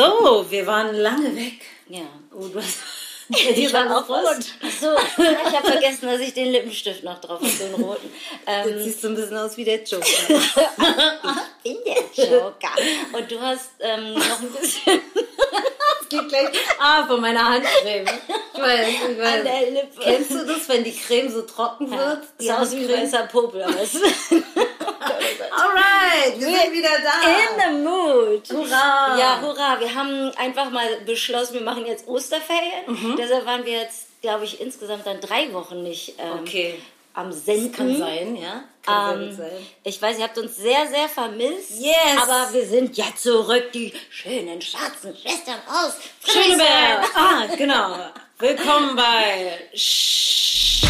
So, wir waren lange weg. Ja. Oh, du hast Die waren auch rot. Achso, ich habe vergessen, dass ich den Lippenstift noch drauf habe, den roten. Jetzt Ähm, siehst du ein bisschen aus wie der Joker. in der Joker. Und du hast ähm, noch ein bisschen Geht gleich. Ah, von meiner Handcreme. Ich weiß, ich an weiß. der Lippe. Kennst du das, wenn die Creme so trocken wird? Die Sieht aus wie weißer Popel. es- Alright, wir sind wieder da. In the mood. Hurra. Ja, hurra. Wir haben einfach mal beschlossen, wir machen jetzt Osterferien. Mhm. Deshalb waren wir jetzt, glaube ich, insgesamt dann drei Wochen nicht ähm, Okay. am Senden. Kann sein, ja. Ähm, ich weiß, ihr habt uns sehr, sehr vermisst. Yes. Aber wir sind ja zurück, die schönen schwarzen Schwestern aus Schöneberg. Ah, genau. Willkommen bei Ich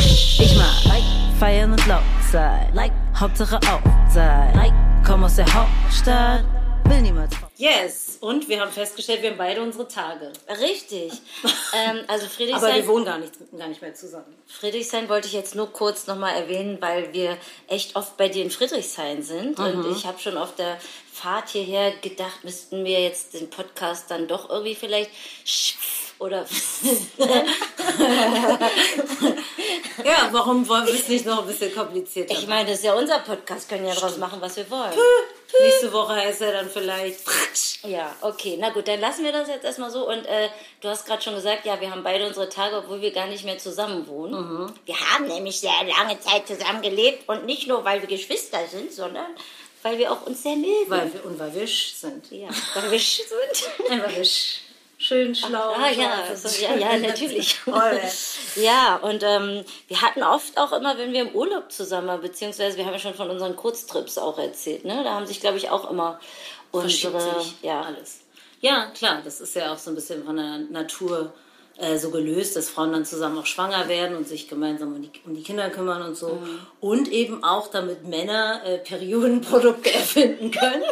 mag like feiern und laut sein. Like Hauptsache auch sein. Like komm aus der Hauptstadt, will niemals Yes. Und wir haben festgestellt, wir haben beide unsere Tage. Richtig. ähm, also Aber wir Friedrichshain, wohnen gar nicht, gar nicht mehr zusammen. Friedrichshain wollte ich jetzt nur kurz nochmal erwähnen, weil wir echt oft bei dir in Friedrichshain sind. Und Mhm. ich habe schon auf der Fahrt hierher gedacht, müssten wir jetzt den Podcast dann doch irgendwie vielleicht oder Ja, warum wollen wir es nicht noch ein bisschen komplizierter ich meine, das ist ja unser Podcast, können ja daraus machen, was wir wollen. Nächste Woche heißt er dann vielleicht. Ja, okay, na gut, dann lassen wir das jetzt erstmal so. Und äh, du hast gerade schon gesagt, ja, wir haben beide unsere Tage, obwohl wir gar nicht mehr zusammen wohnen. Wir haben nämlich sehr lange Zeit zusammen gelebt und nicht nur, weil wir Geschwister sind, sondern weil wir auch uns sehr mögen. Weil wir, und weil wir sch sind. ja, weil wir sch sind. Weil wir sch schön schlau Ah ja, scharf so, sind. ja, ja, natürlich. Ja, und ähm, wir hatten oft auch immer, wenn wir im Urlaub zusammen waren, beziehungsweise wir haben ja schon von unseren Kurztrips auch erzählt, ne? Da haben sich, glaube ich, auch immer unsere, ja, alles. Ja, klar, das ist ja auch so ein bisschen von der Natur äh, so gelöst, dass Frauen dann zusammen auch schwanger werden und sich gemeinsam um die, um die Kinder kümmern und so. Mhm. Und eben auch, damit Männer äh, Periodenprodukte erfinden können,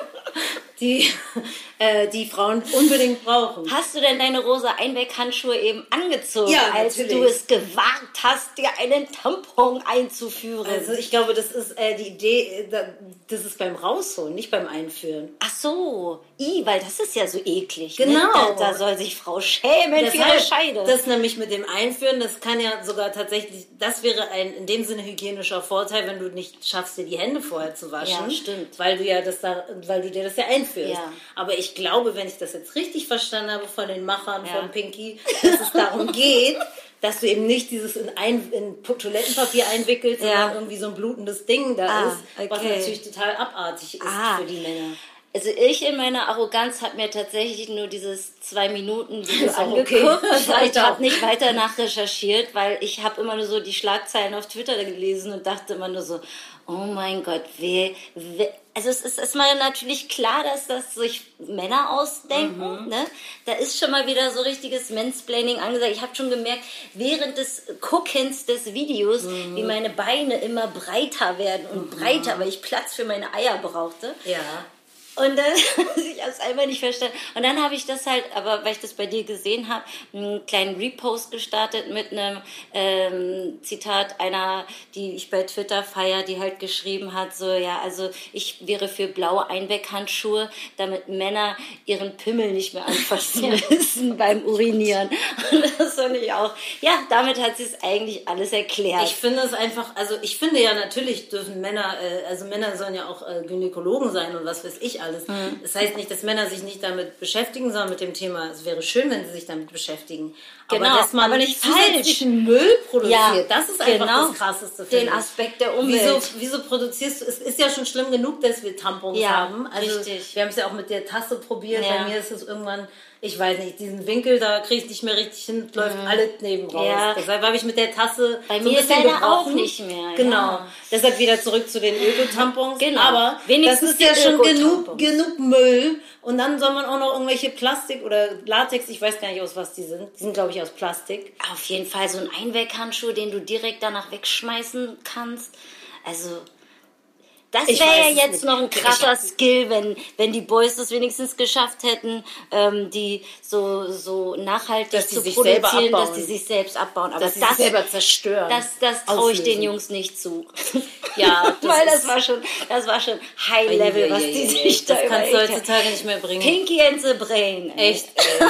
die äh, die Frauen unbedingt brauchen. Hast du denn deine rosa Einweghandschuhe eben angezogen, Ja, als natürlich. du es gewagt hast, dir einen Tampon einzuführen? Also ich glaube, das ist äh, die Idee, äh, da- das ist beim Rausholen, nicht beim Einführen. Ach so, i, weil das ist ja so eklig. Genau. Ne? Da, da soll sich Frau schämen für ihre Scheide. Das nämlich mit dem Einführen, das kann ja sogar tatsächlich, das wäre ein in dem Sinne hygienischer Vorteil, wenn du nicht schaffst, dir die Hände vorher zu waschen. Ja, stimmt. Weil du ja das da, weil du dir das ja einführst. Ja. Aber ich glaube, wenn ich das jetzt richtig verstanden habe von den Machern Ja. von Pinky, dass es darum geht, dass du eben nicht dieses in, ein, in Toilettenpapier einwickelst, sondern irgendwie so ein blutendes Ding da Ah, ist, was okay. natürlich total abartig ist Ah. für die Männer. Also ich in meiner Arroganz habe mir tatsächlich nur dieses zwei Minuten Video Ist angeguckt. okay. Ich habe nicht weiter nachrecherchiert, weil ich habe immer nur so die Schlagzeilen auf Twitter gelesen und dachte immer nur so, oh mein Gott, wer, wer also es ist erstmal natürlich klar, dass das sich Männer ausdenken. Mhm. Ne? Da ist schon mal wieder so richtiges Mansplaining angesagt. Ich habe schon gemerkt, während des Guckens des Videos, Mhm. wie meine Beine immer breiter werden und breiter, weil ich Platz für meine Eier brauchte. Ja. Und dann, ich habe es einfach nicht verstanden. Und dann habe ich das halt, aber weil ich das bei dir gesehen habe, einen kleinen Repost gestartet mit einem ähm, Zitat einer, die ich bei Twitter feier, die halt geschrieben hat, so, ja, also ich wäre für blaue Einweghandschuhe, damit Männer ihren Pimmel nicht mehr anfassen müssen beim Urinieren. Und das fand ich auch, ja, damit hat sie es eigentlich alles erklärt. Ich finde es einfach, also ich finde ja natürlich dürfen Männer, äh, also Männer sollen ja auch äh, Gynäkologen sein und was weiß ich alles. Mhm. Das heißt nicht, dass Männer sich nicht damit beschäftigen, sondern mit dem Thema, es wäre schön, wenn sie sich damit beschäftigen. Genau, aber dass man aber nicht zusätzlichen Müll produziert, Ja, das ist einfach genau. das Krasseste. Den finde ich. Aspekt der Umwelt. Wieso, wieso produzierst du, es ist ja schon schlimm genug, dass wir Tampons Ja, haben. Also richtig. wir haben es ja auch mit der Tasse probiert. Ja. Bei mir ist es irgendwann, ich weiß nicht, diesen Winkel, da kriege ich nicht mehr richtig hin, läuft alles neben raus. Mhm. Ja. Deshalb habe ich mit der Tasse Bei so mir ist auch nicht mehr, Genau. ja. Deshalb wieder zurück zu den Öko-Tampons. Genau. Aber Wenigstens das ist ja schon genug, genug Müll. Und dann soll man auch noch irgendwelche Plastik oder Latex, ich weiß gar nicht aus was die sind. Die sind, glaube ich, aus Plastik. Auf jeden Fall so ein Einweghandschuh, den du direkt danach wegschmeißen kannst. Also, Das wäre ja jetzt noch ein krasser Skill, wenn, wenn die Boys das wenigstens geschafft hätten, ähm, die so, so nachhaltig Dass zu produzieren, dass die sich selbst abbauen. Aber dass sie das, sich selber zerstören. das, das traue ich den. Jungs nicht zu. Ja, das Weil das war schon, das war schon High Level, was die sich da Das kannst du heutzutage nicht mehr bringen. Pinky and the Brain. ey. Echt, ey.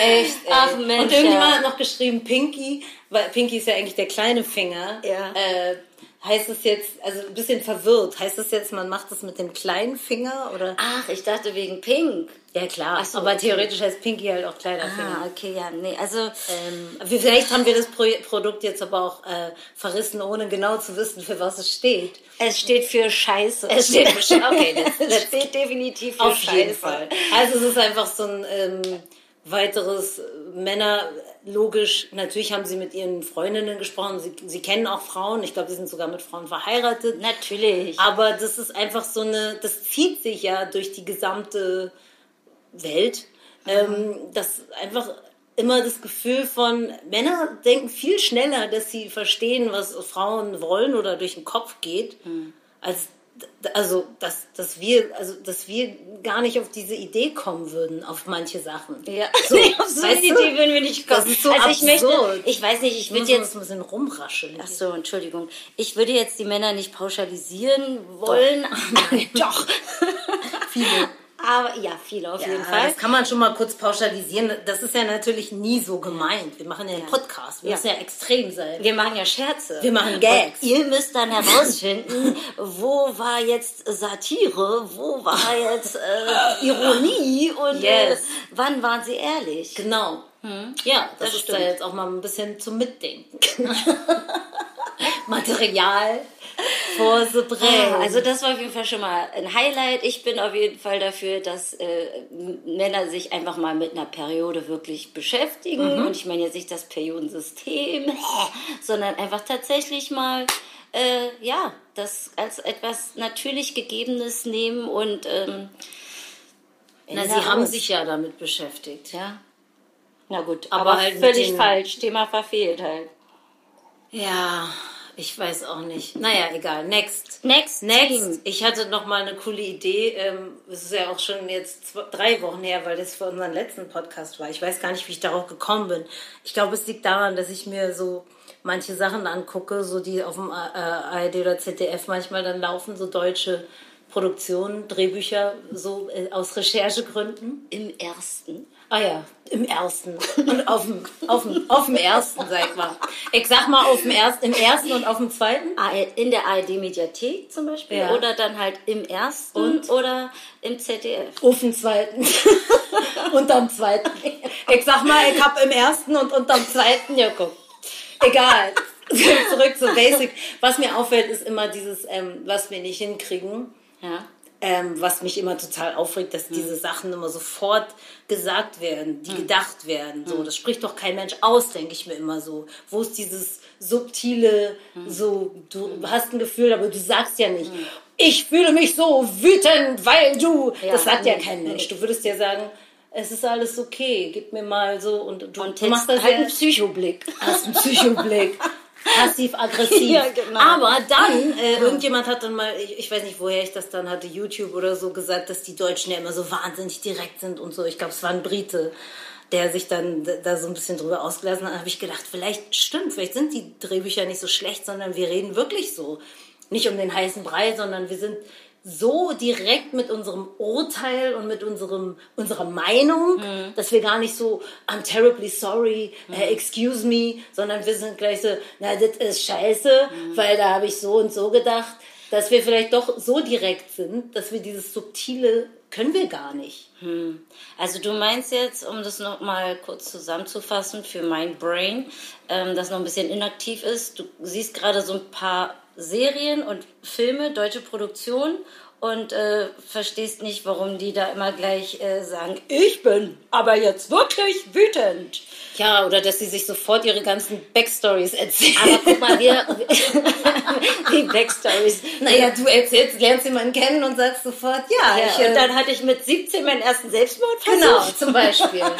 Echt, ey. Ach, Mensch, Und irgendjemand ja. hat noch geschrieben, Pinky, weil Pinky ist ja eigentlich der kleine Finger. Ja. Äh, heißt es jetzt, also ein bisschen verwirrt, heißt es jetzt, man macht das mit dem kleinen Finger oder? Ach, ich dachte wegen Pink. Ja, klar. Ach so, aber okay. theoretisch heißt Pinky halt auch kleiner Finger. Ah, okay, ja, nee, also Ähm, vielleicht haben wir das Pro Produkt jetzt aber auch äh, verrissen, ohne genau zu wissen, für was es steht. es steht für Scheiße. Es steht für Scheiße. Okay, das- es das- steht definitiv für Auf Scheiße. jeden Fall. Also es ist einfach so ein ähm, weiteres äh, Männer, logisch, natürlich haben sie mit ihren Freundinnen gesprochen, sie, sie kennen auch Frauen, ich glaube, sie sind sogar mit Frauen verheiratet. Natürlich. Aber das ist einfach so eine, das zieht sich ja durch die gesamte Welt, ähm, dass einfach immer das Gefühl von, Männer denken viel schneller, dass sie verstehen, was Frauen wollen oder durch den Kopf geht, als also dass, dass wir also dass wir gar nicht auf diese Idee kommen würden auf manche Sachen. Ja, So, nee, auf so eine du? Idee würden wir nicht kommen. Das ist so also ich möchte, ich weiß nicht, ich würde müssen jetzt ein bisschen rumrascheln. Ach so, Entschuldigung. Ich würde jetzt die Männer nicht pauschalisieren wollen. Doch. Viele. Aber ja, viele auf jeden Ja, Fall. das kann man schon mal kurz pauschalisieren. Das ist ja natürlich nie so gemeint. Wir machen ja einen Podcast. Wir Ja. müssen ja extrem sein. Wir machen ja Scherze. Wir machen Gags. Und ihr müsst dann herausfinden, wo war jetzt Satire, wo war jetzt äh, Ironie und äh, Yes. wann waren sie ehrlich. Genau. Ja, das, das ist stimmt. da jetzt auch mal ein bisschen zum Mitdenken. Material the brain. Ah, also das war auf jeden Fall schon mal ein Highlight. Ich bin auf jeden Fall dafür, dass äh, Männer sich einfach mal mit einer Periode wirklich beschäftigen. Und ich meine jetzt nicht das Periodensystem, sondern einfach tatsächlich mal äh, ja das als etwas natürlich Gegebenes nehmen und ähm, Na, sie haben sich ja damit beschäftigt. ja. Na gut, Aber aber, halt völlig falsch. Thema verfehlt halt. Ja, ich weiß auch nicht. Naja, egal. Next. Next, Next. Ich hatte noch mal eine coole Idee. Ähm, Es ist ja auch schon jetzt zwei, drei Wochen her, weil das für unseren letzten Podcast war. Ich weiß gar nicht, wie ich darauf gekommen bin. Ich glaube, es liegt daran, dass ich mir so manche Sachen angucke, so die auf dem äh, ARD oder ZDF manchmal dann laufen, so deutsche Produktionen, Drehbücher, so äh, aus Recherchegründen. Im ersten. Ah ja, im ersten. Und auf dem, auf dem, auf dem ersten, sag mal. Ich sag mal auf dem ersten, im ersten und auf dem zweiten. in der ARD-Mediathek zum Beispiel Ja. oder dann halt im ersten Und? oder im ZDF. Auf dem zweiten. unterm zweiten. Ich sag mal, ich hab im ersten und unterm zweiten geguckt. Egal. Zurück zu Basic. Was mir auffällt, ist immer dieses, ähm, was wir nicht hinkriegen. Ja. Ähm, was mich immer total aufregt, dass diese Sachen immer sofort gesagt werden, die gedacht werden. So, das spricht doch kein Mensch aus, denke ich mir immer so. Wo ist dieses subtile, so, du hast ein Gefühl, aber du sagst ja nicht, ich fühle mich so wütend, weil du. Ja, das sagt ja kein. Mensch. Du würdest ja sagen, es ist alles okay, gib mir mal so und du, Und du machst das halt ja einen Psychoblick. hast einen Psychoblick. Passiv-aggressiv. Ja, genau. Aber dann, äh, irgendjemand hat dann mal, ich, ich weiß nicht, woher ich das dann hatte, YouTube oder so gesagt, dass die Deutschen ja immer so wahnsinnig direkt sind und so. Ich glaube, es war ein Brite, der sich dann da so ein bisschen drüber ausgelassen hat. Da habe ich gedacht, vielleicht stimmt, vielleicht sind die Drehbücher nicht so schlecht, sondern wir reden wirklich so. Nicht um den heißen Brei, sondern wir sind so direkt mit unserem Urteil und mit unserem, unserer Meinung, dass wir gar nicht so, I'm terribly sorry, äh, excuse me, sondern wir sind gleich so, na, das ist scheiße, weil da habe ich so und so gedacht, dass wir vielleicht doch so direkt sind, dass wir dieses Subtile können wir gar nicht. Also du meinst jetzt, um das noch mal kurz zusammenzufassen für mein Brain, ähm, das noch ein bisschen inaktiv ist, du siehst gerade so ein paar Serien und Filme, deutsche Produktion und äh, verstehst nicht, warum die da immer gleich äh, sagen, ich bin aber jetzt wirklich wütend. Ja, oder dass sie sich sofort ihre ganzen Backstories erzählen. Aber guck mal, wir, die Backstories. Naja, du erzählst, lernst jemanden kennen und sagst sofort, ja. Ja, ich, und äh, dann hatte ich mit 17 meinen ersten Selbstmordversuch. genau, zum Beispiel.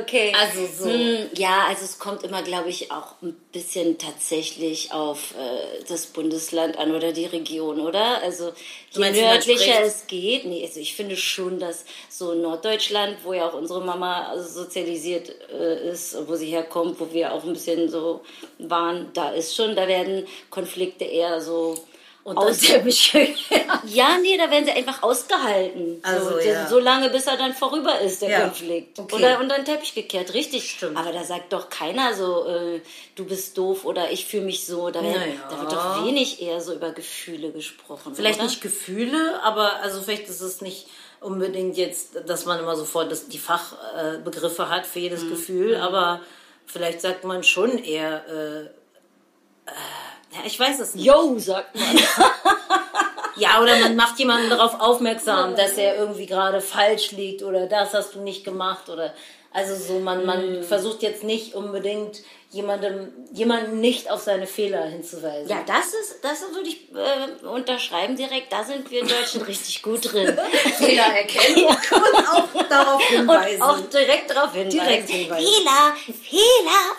Okay. Also so. Hm, Ja, also es kommt immer, glaube ich, auch ein bisschen tatsächlich auf äh, das Bundesland an oder die Region, oder? Also je meinst, spricht? es geht, nee, also ich finde schon, dass so Norddeutschland, wo ja auch unsere Mama sozialisiert äh, ist, wo sie herkommt, wo wir auch ein bisschen so waren, da ist schon, da werden Konflikte eher so Und aus der Bescheuert. ja, nee, da werden sie einfach ausgehalten. Also, so, ja. so lange, bis er dann vorüber ist, der Ja, Konflikt. okay. Oder unter den Teppich gekehrt, richtig. Stimmt. Aber da sagt doch keiner so, äh, du bist doof oder ich fühle mich so. Da, Naja. da wird doch wenig eher so über Gefühle gesprochen. Vielleicht oder? nicht Gefühle, aber also vielleicht ist es nicht unbedingt jetzt, dass man immer sofort das, die Fachbegriffe hat für jedes Gefühl, aber vielleicht sagt man schon eher, äh, äh, ja, ich weiß es nicht. Yo, sagt man. Ja, oder man macht jemanden darauf aufmerksam, dass er irgendwie gerade falsch liegt oder das hast du nicht gemacht oder also so man man versucht jetzt nicht unbedingt jemandem jemanden nicht auf seine Fehler hinzuweisen. Ja, das ist, das würde ich äh, unterschreiben direkt. Da sind wir Deutschen richtig gut drin. Fehler erkennen und auch darauf hinweisen. Und auch direkt darauf hinweisen. Direkt hinweisen. Fehler,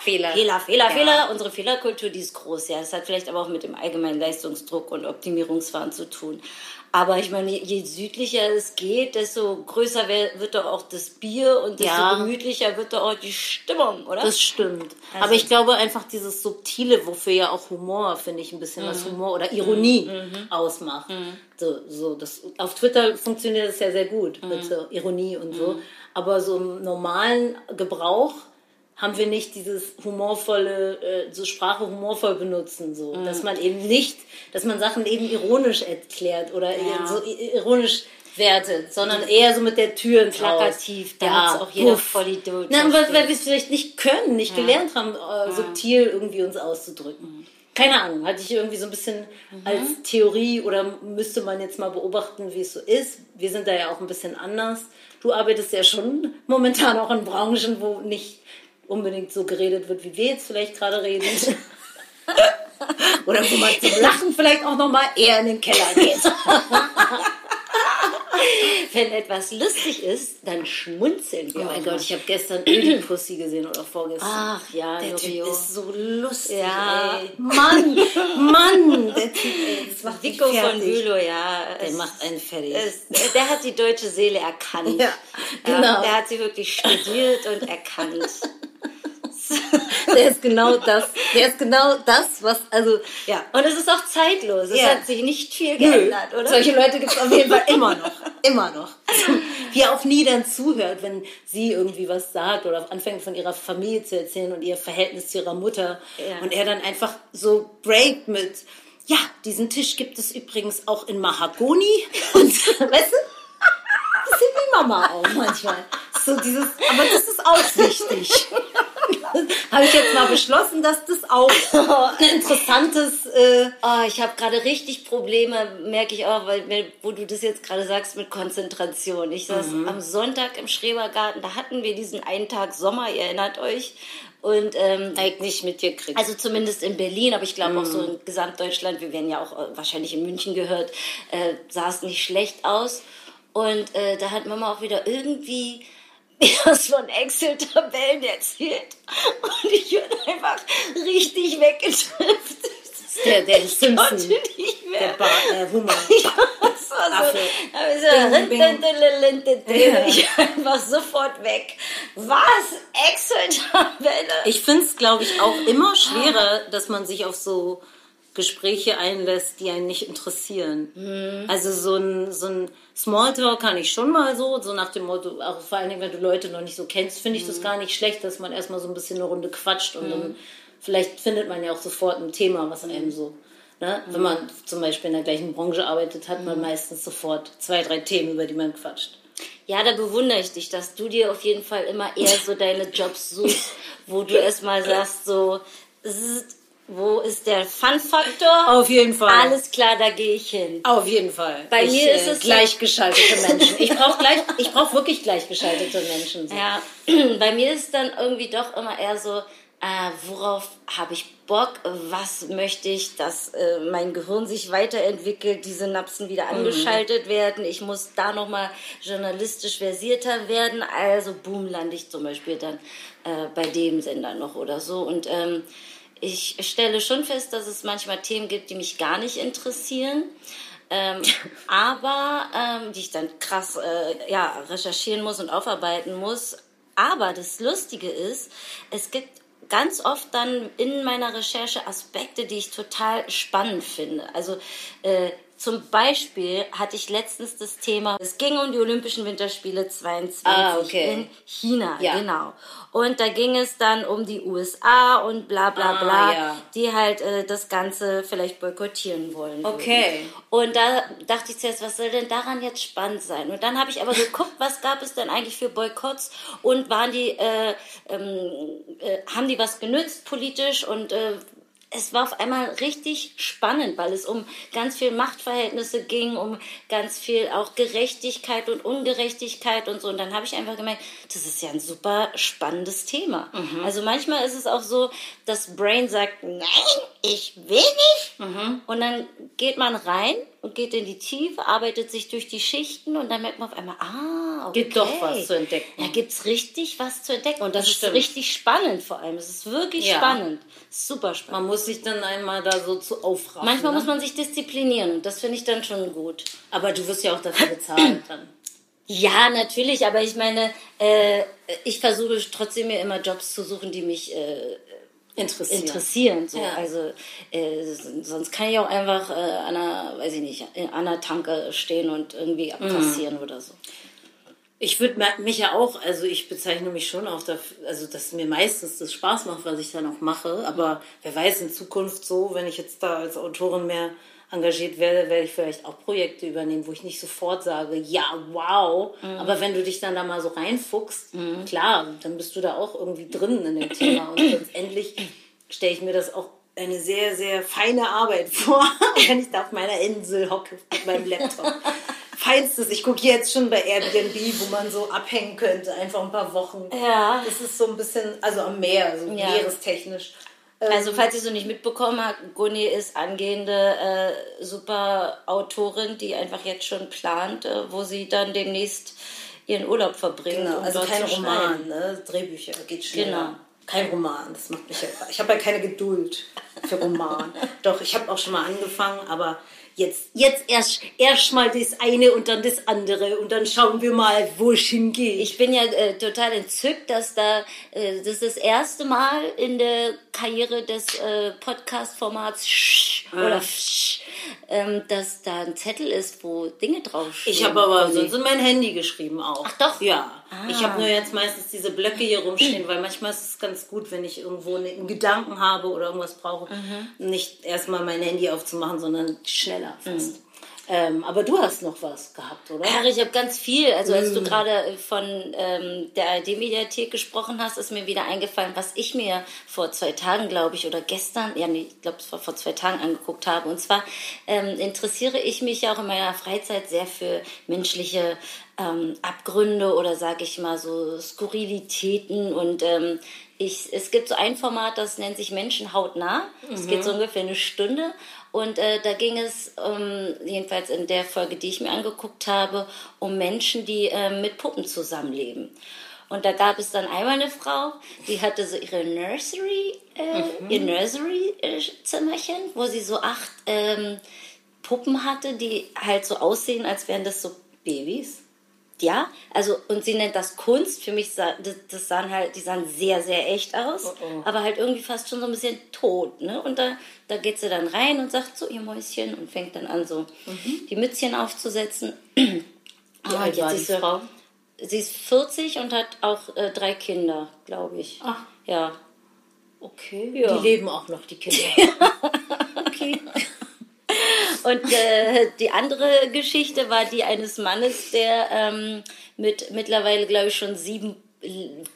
Fehler, Fehler. Fehler, Fehler, Ja. Fehler. Unsere Fehlerkultur, die ist groß. Ja, das hat vielleicht aber auch mit dem allgemeinen Leistungsdruck und Optimierungswahn zu tun. Aber ich meine, je südlicher es geht, desto größer wird doch auch das Bier und desto Ja. gemütlicher wird doch auch die Stimmung, oder? Das stimmt. Also- Aber ich glaube einfach dieses Subtile, wofür ja auch Humor, finde ich, ein bisschen Mhm. was Humor oder Ironie ausmacht. So, so, das, auf Twitter funktioniert das ja sehr gut Mhm. mit so Ironie und so. Aber so im normalen Gebrauch haben wir nicht dieses humorvolle, äh, so Sprache humorvoll benutzen, so. Mhm. Dass man eben nicht, dass man Sachen eben ironisch erklärt oder Ja. so ironisch wertet, sondern eher so mit der Tür ins Plakativ, Haus. damit auch jeder puff. Vollidiot Na, weil, weil wir es vielleicht nicht können, nicht gelernt haben, äh, subtil irgendwie uns auszudrücken. Keine Ahnung, hatte ich irgendwie so ein bisschen als Theorie oder müsste man jetzt mal beobachten, wie es so ist. Wir sind da ja auch ein bisschen anders. Du arbeitest ja schon momentan auch in Branchen, wo nicht unbedingt so geredet wird, wie wir jetzt vielleicht gerade reden. oder wo man zum Lachen vielleicht auch nochmal eher in den Keller geht. Wenn etwas lustig ist, dann schmunzeln wir. Oh mein Gott, ich habe gestern Ödipussy gesehen oder vorgestern. Ach ja, Der Typ ist so lustig. Ja. Ey. Mann, Mann, der Typ, ey, das macht Vico von. Bülow, ja. Der es- macht einen fertig. es, der hat die deutsche Seele erkannt. Ja, genau. der hat sie wirklich studiert und erkannt. Der ist genau das. Der ist genau das, was, also, Ja, und es ist auch zeitlos. Es Ja. hat sich nicht viel geändert, oder? Solche Leute gibt es auf jeden Fall immer noch. Immer noch. Wie er auch nie dann zuhört, wenn sie irgendwie was sagt oder anfängt von ihrer Familie zu erzählen und ihr Verhältnis zu ihrer Mutter. Ja. Und er dann einfach so breakt mit, ja, diesen Tisch gibt es übrigens auch in Mahagoni. Und, weißt du? Bisschen wie Mama auch manchmal. So dieses, aber das ist auch wichtig. Habe ich jetzt mal beschlossen, dass das auch ein interessantes äh, Oh, ich habe gerade richtig Probleme, merke ich auch, weil wo du das jetzt gerade sagst mit Konzentration. Ich saß Mhm. am Sonntag im Schrebergarten, da hatten wir diesen einen Tag Sommer, ihr erinnert euch. Und ähm, eigentlich nicht mitgekriegt. also zumindest in Berlin, aber ich glaube auch so Mhm. in Gesamtdeutschland, wir werden ja auch äh, wahrscheinlich in München gehört, äh, sah es nicht schlecht aus. Und äh, da hat Mama auch wieder irgendwie was von Excel-Tabellen erzählt. Und ich bin einfach richtig weggetrifft. der, der Ich Simpson, konnte nicht mehr. der Bar, äh, Hummer. Das war so, so. Ja. ich einfach sofort weg. Was? Excel-Tabelle? Ich finde es, glaube ich, auch immer schwerer, dass man sich auf so Gespräche einlässt, die einen nicht interessieren. Also so ein, so ein Smalltalk kann ich schon mal so, so nach dem Motto, auch vor allen Dingen, wenn du Leute noch nicht so kennst, finde ich das gar nicht schlecht, dass man erstmal so ein bisschen eine Runde quatscht und dann vielleicht findet man ja auch sofort ein Thema, was einem so, ne? Wenn man zum Beispiel in der gleichen Branche arbeitet, hat man meistens sofort zwei, drei Themen, über die man quatscht. Ja, da bewundere ich dich, dass du dir auf jeden Fall immer eher so deine Jobs suchst, wo du erstmal sagst, so, wo ist der Fun-Faktor? Auf jeden Fall. Alles klar, da gehe ich hin. Auf jeden Fall. Bei ich, mir ist äh, es so- gleichgeschaltete Menschen. Ich brauche gleich, ich brauche wirklich gleichgeschaltete Menschen. So. Ja, bei mir ist dann irgendwie doch immer eher so, äh, worauf habe ich Bock, was möchte ich, dass äh, mein Gehirn sich weiterentwickelt, die Synapsen wieder angeschaltet werden, ich muss da nochmal journalistisch versierter werden, also boom, lande ich zum Beispiel dann äh, bei dem Sender noch oder so und ähm, ich stelle schon fest, dass es manchmal Themen gibt, die mich gar nicht interessieren. Ähm, aber ähm, die ich dann krass äh, ja, recherchieren muss und aufarbeiten muss. Aber das Lustige ist, es gibt ganz oft dann in meiner Recherche Aspekte, die ich total spannend finde. Also äh, zum Beispiel hatte ich letztens das Thema, es ging um die Olympischen Winterspiele 22 Ah, okay. in China, Ja. genau. Und da ging es dann um die USA und bla bla Ah, bla, ja. die halt äh, das Ganze vielleicht boykottieren wollen. würden. Okay. Und da dachte ich zuerst, was soll denn daran jetzt spannend sein? Und dann habe ich aber geguckt, was gab es denn eigentlich für Boykotts und waren die, äh, ähm, äh, haben die was genützt politisch und äh, es war auf einmal richtig spannend, weil es um ganz viel Machtverhältnisse ging, um ganz viel auch Gerechtigkeit und Ungerechtigkeit und so. Und dann habe ich einfach gemerkt, das ist ja ein super spannendes Thema. Also manchmal ist es auch so, das Brain sagt, nein, ich will nicht. Und dann geht man rein und geht in die Tiefe, arbeitet sich durch die Schichten und dann merkt man auf einmal, ah, okay. Gibt doch was zu entdecken. Da gibt's richtig was zu entdecken. Und das, ist stimmt. richtig spannend vor allem. Es ist wirklich Ja. spannend. Super spannend. Man muss sich dann einmal da so zu aufraffen. Manchmal ne? muss man sich disziplinieren und das finde ich dann schon gut. Aber du wirst ja auch dafür bezahlt dann. Ja, natürlich, aber ich meine, äh, ich versuche trotzdem mir immer Jobs zu suchen, die mich äh, Interessiert. interessieren. So. Ja. Also äh, sonst kann ich auch einfach äh, an einer, weiß ich nicht, an einer Tanke stehen und irgendwie abkassieren oder so. Ich würde mich ja auch, also ich bezeichne mich schon auch dafür, also dass mir meistens das Spaß macht, was ich dann auch mache. Aber wer weiß, in Zukunft so, wenn ich jetzt da als Autorin mehr engagiert werde, werde ich vielleicht auch Projekte übernehmen, wo ich nicht sofort sage, ja, wow. Aber wenn du dich dann da mal so reinfuchst, klar, dann bist du da auch irgendwie drin in dem Thema. Und letztendlich stelle ich mir das auch eine sehr, sehr feine Arbeit vor, wenn ich da auf meiner Insel hocke mit meinem Laptop. Feinstes, ich gucke jetzt schon bei Airbnb, wo man so abhängen könnte, einfach ein paar Wochen. Ja. Das ist so ein bisschen, also am Meer, so Ja. meerestechnisch. Also falls ihr so nicht mitbekommen habt, Gunni ist angehende äh, super Autorin, die einfach jetzt schon plant, äh, wo sie dann demnächst ihren Urlaub verbringt. Genau, um also kein Roman, ne? Drehbücher, geht schneller. Genau. Kein Roman, das macht mich ja. Ich habe ja keine Geduld für Roman. Doch, ich habe auch schon mal angefangen, aber jetzt, jetzt erst, erst mal das eine und dann das andere und dann schauen wir mal, wo es hingeht. Ich bin ja äh, total entzückt, dass da äh, das ist das erste Mal in der Karriere des äh, Podcast-Formats Sch- oder Sch- ähm, dass da ein Zettel ist, wo Dinge draufstehen. Ich habe aber sonst in mein Handy geschrieben auch. Ach doch? Ja. Ah. Ich habe nur jetzt meistens diese Blöcke hier rumstehen, weil manchmal ist es ganz gut, wenn ich irgendwo einen Gedanken habe oder irgendwas brauche, Mhm. nicht erstmal mein Handy aufzumachen, sondern schneller Mhm. fast. Ähm, aber du hast noch was gehabt, oder? Ach, ich habe ganz viel. Also als Mm. du gerade von ähm, der ARD-Mediathek gesprochen hast, ist mir wieder eingefallen, was ich mir vor zwei Tagen, glaube ich, oder gestern, ja, nee, ich glaube, es war vor zwei Tagen angeguckt habe. Und zwar ähm, interessiere ich mich ja auch in meiner Freizeit sehr für menschliche ähm, Abgründe oder sage ich mal so Skurrilitäten und ähm, ich, es gibt so ein Format, das nennt sich Menschen hautnah. Es geht so ungefähr eine Stunde. Und äh, da ging es, ähm, jedenfalls in der Folge, die ich mir angeguckt habe, um Menschen, die ähm, mit Puppen zusammenleben. Und da gab es dann einmal eine Frau, die hatte so ihre Nursery, äh, ihr Nursery-Zimmerchen, wo sie so acht ähm, Puppen hatte, die halt so aussehen, als wären das so Babys. Ja, also und sie nennt das Kunst. Für mich sah, das, das sahen halt, die sahen sehr, sehr echt aus, Oh, aber halt irgendwie fast schon so ein bisschen tot. Ne? Und da, da geht sie dann rein und sagt so ihr Mäuschen und fängt dann an so die Mützchen aufzusetzen. Wie Ah, alt war die Frau? Sie ist 40 und hat auch äh, drei Kinder, glaube ich. Ach. Ja. Okay. Ja. Die leben auch noch, die Kinder. okay. Und äh, die andere Geschichte war die eines Mannes, der ähm, mit mittlerweile, glaube ich, schon sieben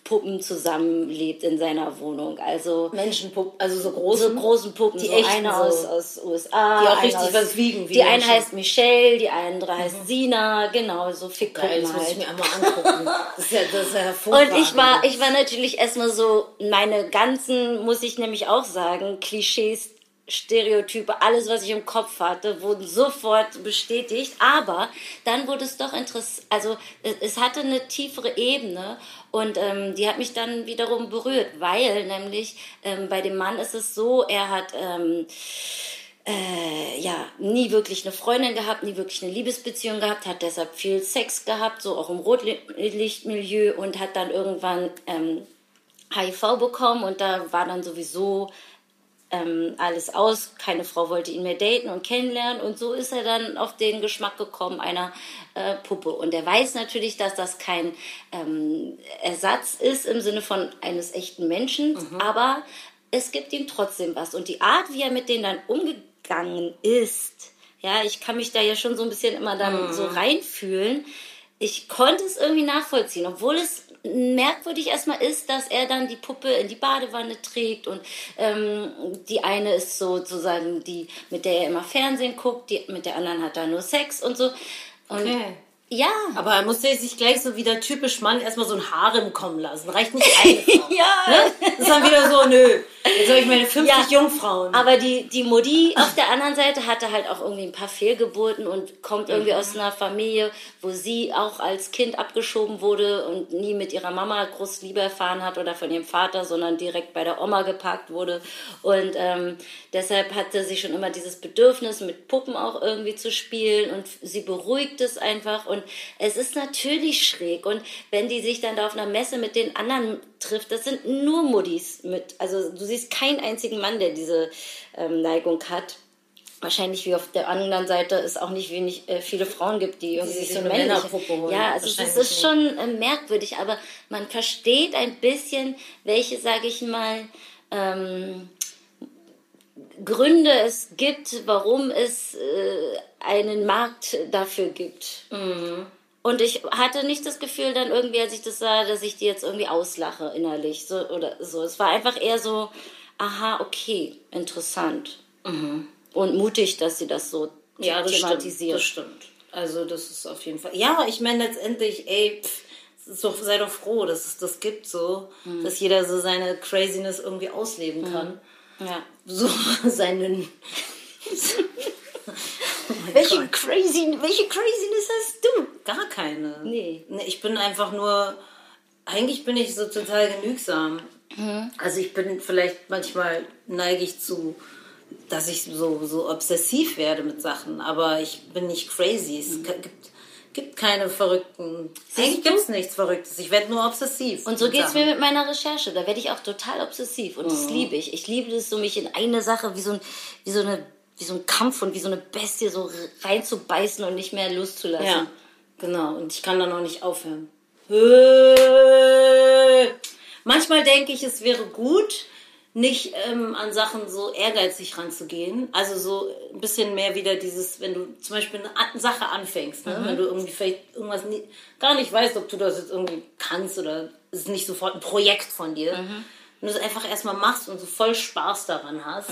Puppen zusammenlebt in seiner Wohnung. Also Menschenpuppen, also so große. so großen Puppen, Die so eine so. aus, aus USA, Die auch eine richtig aus, was wiegen, wie Die eine Menschen. Mhm. heißt Michelle, die andere heißt Sina, genau, so Fickpuppen Geil, das muss ich halt. mir einmal angucken. Das ist ja, das ist ja hervorragend. Und ich war, ich war natürlich erstmal so, meine ganzen, muss ich nämlich auch sagen, Klischees, Stereotype, alles, was ich im Kopf hatte, wurden sofort bestätigt. Aber dann wurde es doch interessant, also es, es hatte eine tiefere Ebene und ähm, die hat mich dann wiederum berührt, weil nämlich ähm, bei dem Mann ist es so, er hat ähm, äh, ja, nie wirklich eine Freundin gehabt, nie wirklich eine Liebesbeziehung gehabt, hat deshalb viel Sex gehabt, so auch im Rotlichtmilieu und hat dann irgendwann ähm, HIV bekommen und da war dann sowieso ähm, alles aus. Keine Frau wollte ihn mehr daten und kennenlernen und so ist er dann auf den Geschmack gekommen einer äh, Puppe. Und er weiß natürlich, dass das kein ähm, Ersatz ist im Sinne von eines echten Menschen, aber es gibt ihm trotzdem was. Und die Art, wie er mit denen dann umgegangen ist, ja, ich kann mich da ja schon so ein bisschen immer dann so reinfühlen. Ich konnte es irgendwie nachvollziehen, obwohl es merkwürdig erstmal ist, dass er dann die Puppe in die Badewanne trägt und ähm, die eine ist sozusagen die, mit der er immer Fernsehen guckt, die, mit der anderen hat er nur Sex und so. Und Okay. Ja, Aber er musste sich gleich so wieder typisch Mann erstmal so ein Harem kommen lassen. Reicht nicht eine Frau. ja. ne? Das ist dann wieder so, nö. Jetzt habe ich meine 50 Ja. Jungfrauen. Aber die, die Mutti auf der anderen Seite hatte halt auch irgendwie ein paar Fehlgeburten und kommt irgendwie Mhm. aus einer Familie, wo sie auch als Kind abgeschoben wurde und nie mit ihrer Mama groß Liebe erfahren hat oder von ihrem Vater, sondern direkt bei der Oma geparkt wurde. Und ähm, deshalb hatte sie schon immer dieses Bedürfnis, mit Puppen auch irgendwie zu spielen und sie beruhigt es einfach. Und es ist natürlich schräg. Und wenn die sich dann da auf einer Messe mit den anderen trifft, das sind nur Muddis mit. Also du siehst keinen einzigen Mann, der diese ähm, Neigung hat. Wahrscheinlich wie auf der anderen Seite es auch nicht wenig äh, viele Frauen gibt, die irgendwie sich so eine Männerpuppe holen. Ja, also es Wahrscheinlich ist schon äh, merkwürdig, aber man versteht ein bisschen, welche, sage ich mal, ähm, Gründe es gibt, warum es äh, einen Markt dafür gibt. Mhm. Und ich hatte nicht das Gefühl dann irgendwie, als ich das sah, dass ich die jetzt irgendwie auslache innerlich. So, oder so. Es war einfach eher so, aha, okay, interessant. Und mutig, dass sie das so Mhm. ja, das stimmt. thematisiert. Das stimmt. Also das ist auf jeden Fall. Ja, ich meine letztendlich, ey, pff, doch, sei doch froh, dass es das gibt so, Mhm. dass jeder so seine Craziness irgendwie ausleben kann. Ja. So seinen. Welche, crazy, welche Craziness hast du? Gar keine. Nee. Ich bin einfach nur. Eigentlich bin ich so total genügsam. Mhm. Also ich bin vielleicht manchmal neige ich zu, dass ich so, so obsessiv werde mit Sachen, aber ich bin nicht crazy. Es ka- gibt, gibt keine verrückten. Eigentlich gibt es nichts Verrücktes. Ich werde nur obsessiv. Und so geht's Sachen. mir mit meiner Recherche. Da werde ich auch total obsessiv und das liebe ich. Ich liebe es so, mich in eine Sache wie so, ein, wie so eine wie so ein Kampf und wie so eine Bestie so reinzubeißen und nicht mehr loszulassen. Ja, genau. Und ich kann dann auch nicht aufhören. Manchmal denke ich, es wäre gut, nicht ähm, an Sachen so ehrgeizig ranzugehen. Also so ein bisschen mehr wieder dieses, wenn du zum Beispiel eine Sache anfängst, ne? wenn du irgendwie vielleicht irgendwas nie, gar nicht weißt, ob du das jetzt irgendwie kannst oder es ist nicht sofort ein Projekt von dir. Wenn du es einfach erstmal machst und so voll Spaß daran hast,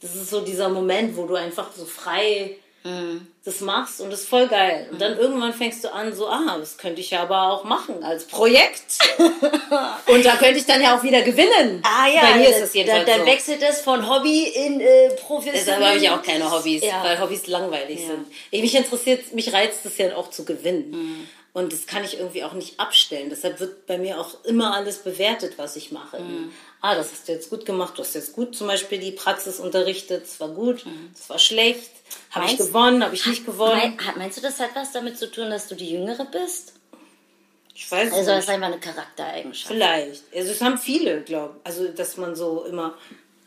das ist so dieser Moment, wo du einfach so frei das machst und das ist voll geil. Und dann irgendwann fängst du an, so, ah, das könnte ich ja aber auch machen als Projekt. und da könnte ich dann ja auch wieder gewinnen. Ah ja, Bei mir ist da- es jedenfalls da, da so. wechselt das von Hobby in äh, professionell. Deshalb habe ich auch keine Hobbys, Ja. weil Hobbys langweilig Ja. sind. Ich, mich interessiert, mich reizt es ja auch zu gewinnen. Und das kann ich irgendwie auch nicht abstellen. Deshalb wird bei mir auch immer alles bewertet, was ich mache. Ah, das hast du jetzt gut gemacht. Du hast jetzt gut zum Beispiel die Praxis unterrichtet. Das war gut. Das war schlecht. Habe ich gewonnen? Habe ich nicht gewonnen? Mein, hat- meinst du, das hat was damit zu tun, dass du die Jüngere bist? Ich weiß Also das nicht. ist einfach eine Charaktereigenschaft. Vielleicht. Also es haben viele, glaube ich. Also, dass man so immer...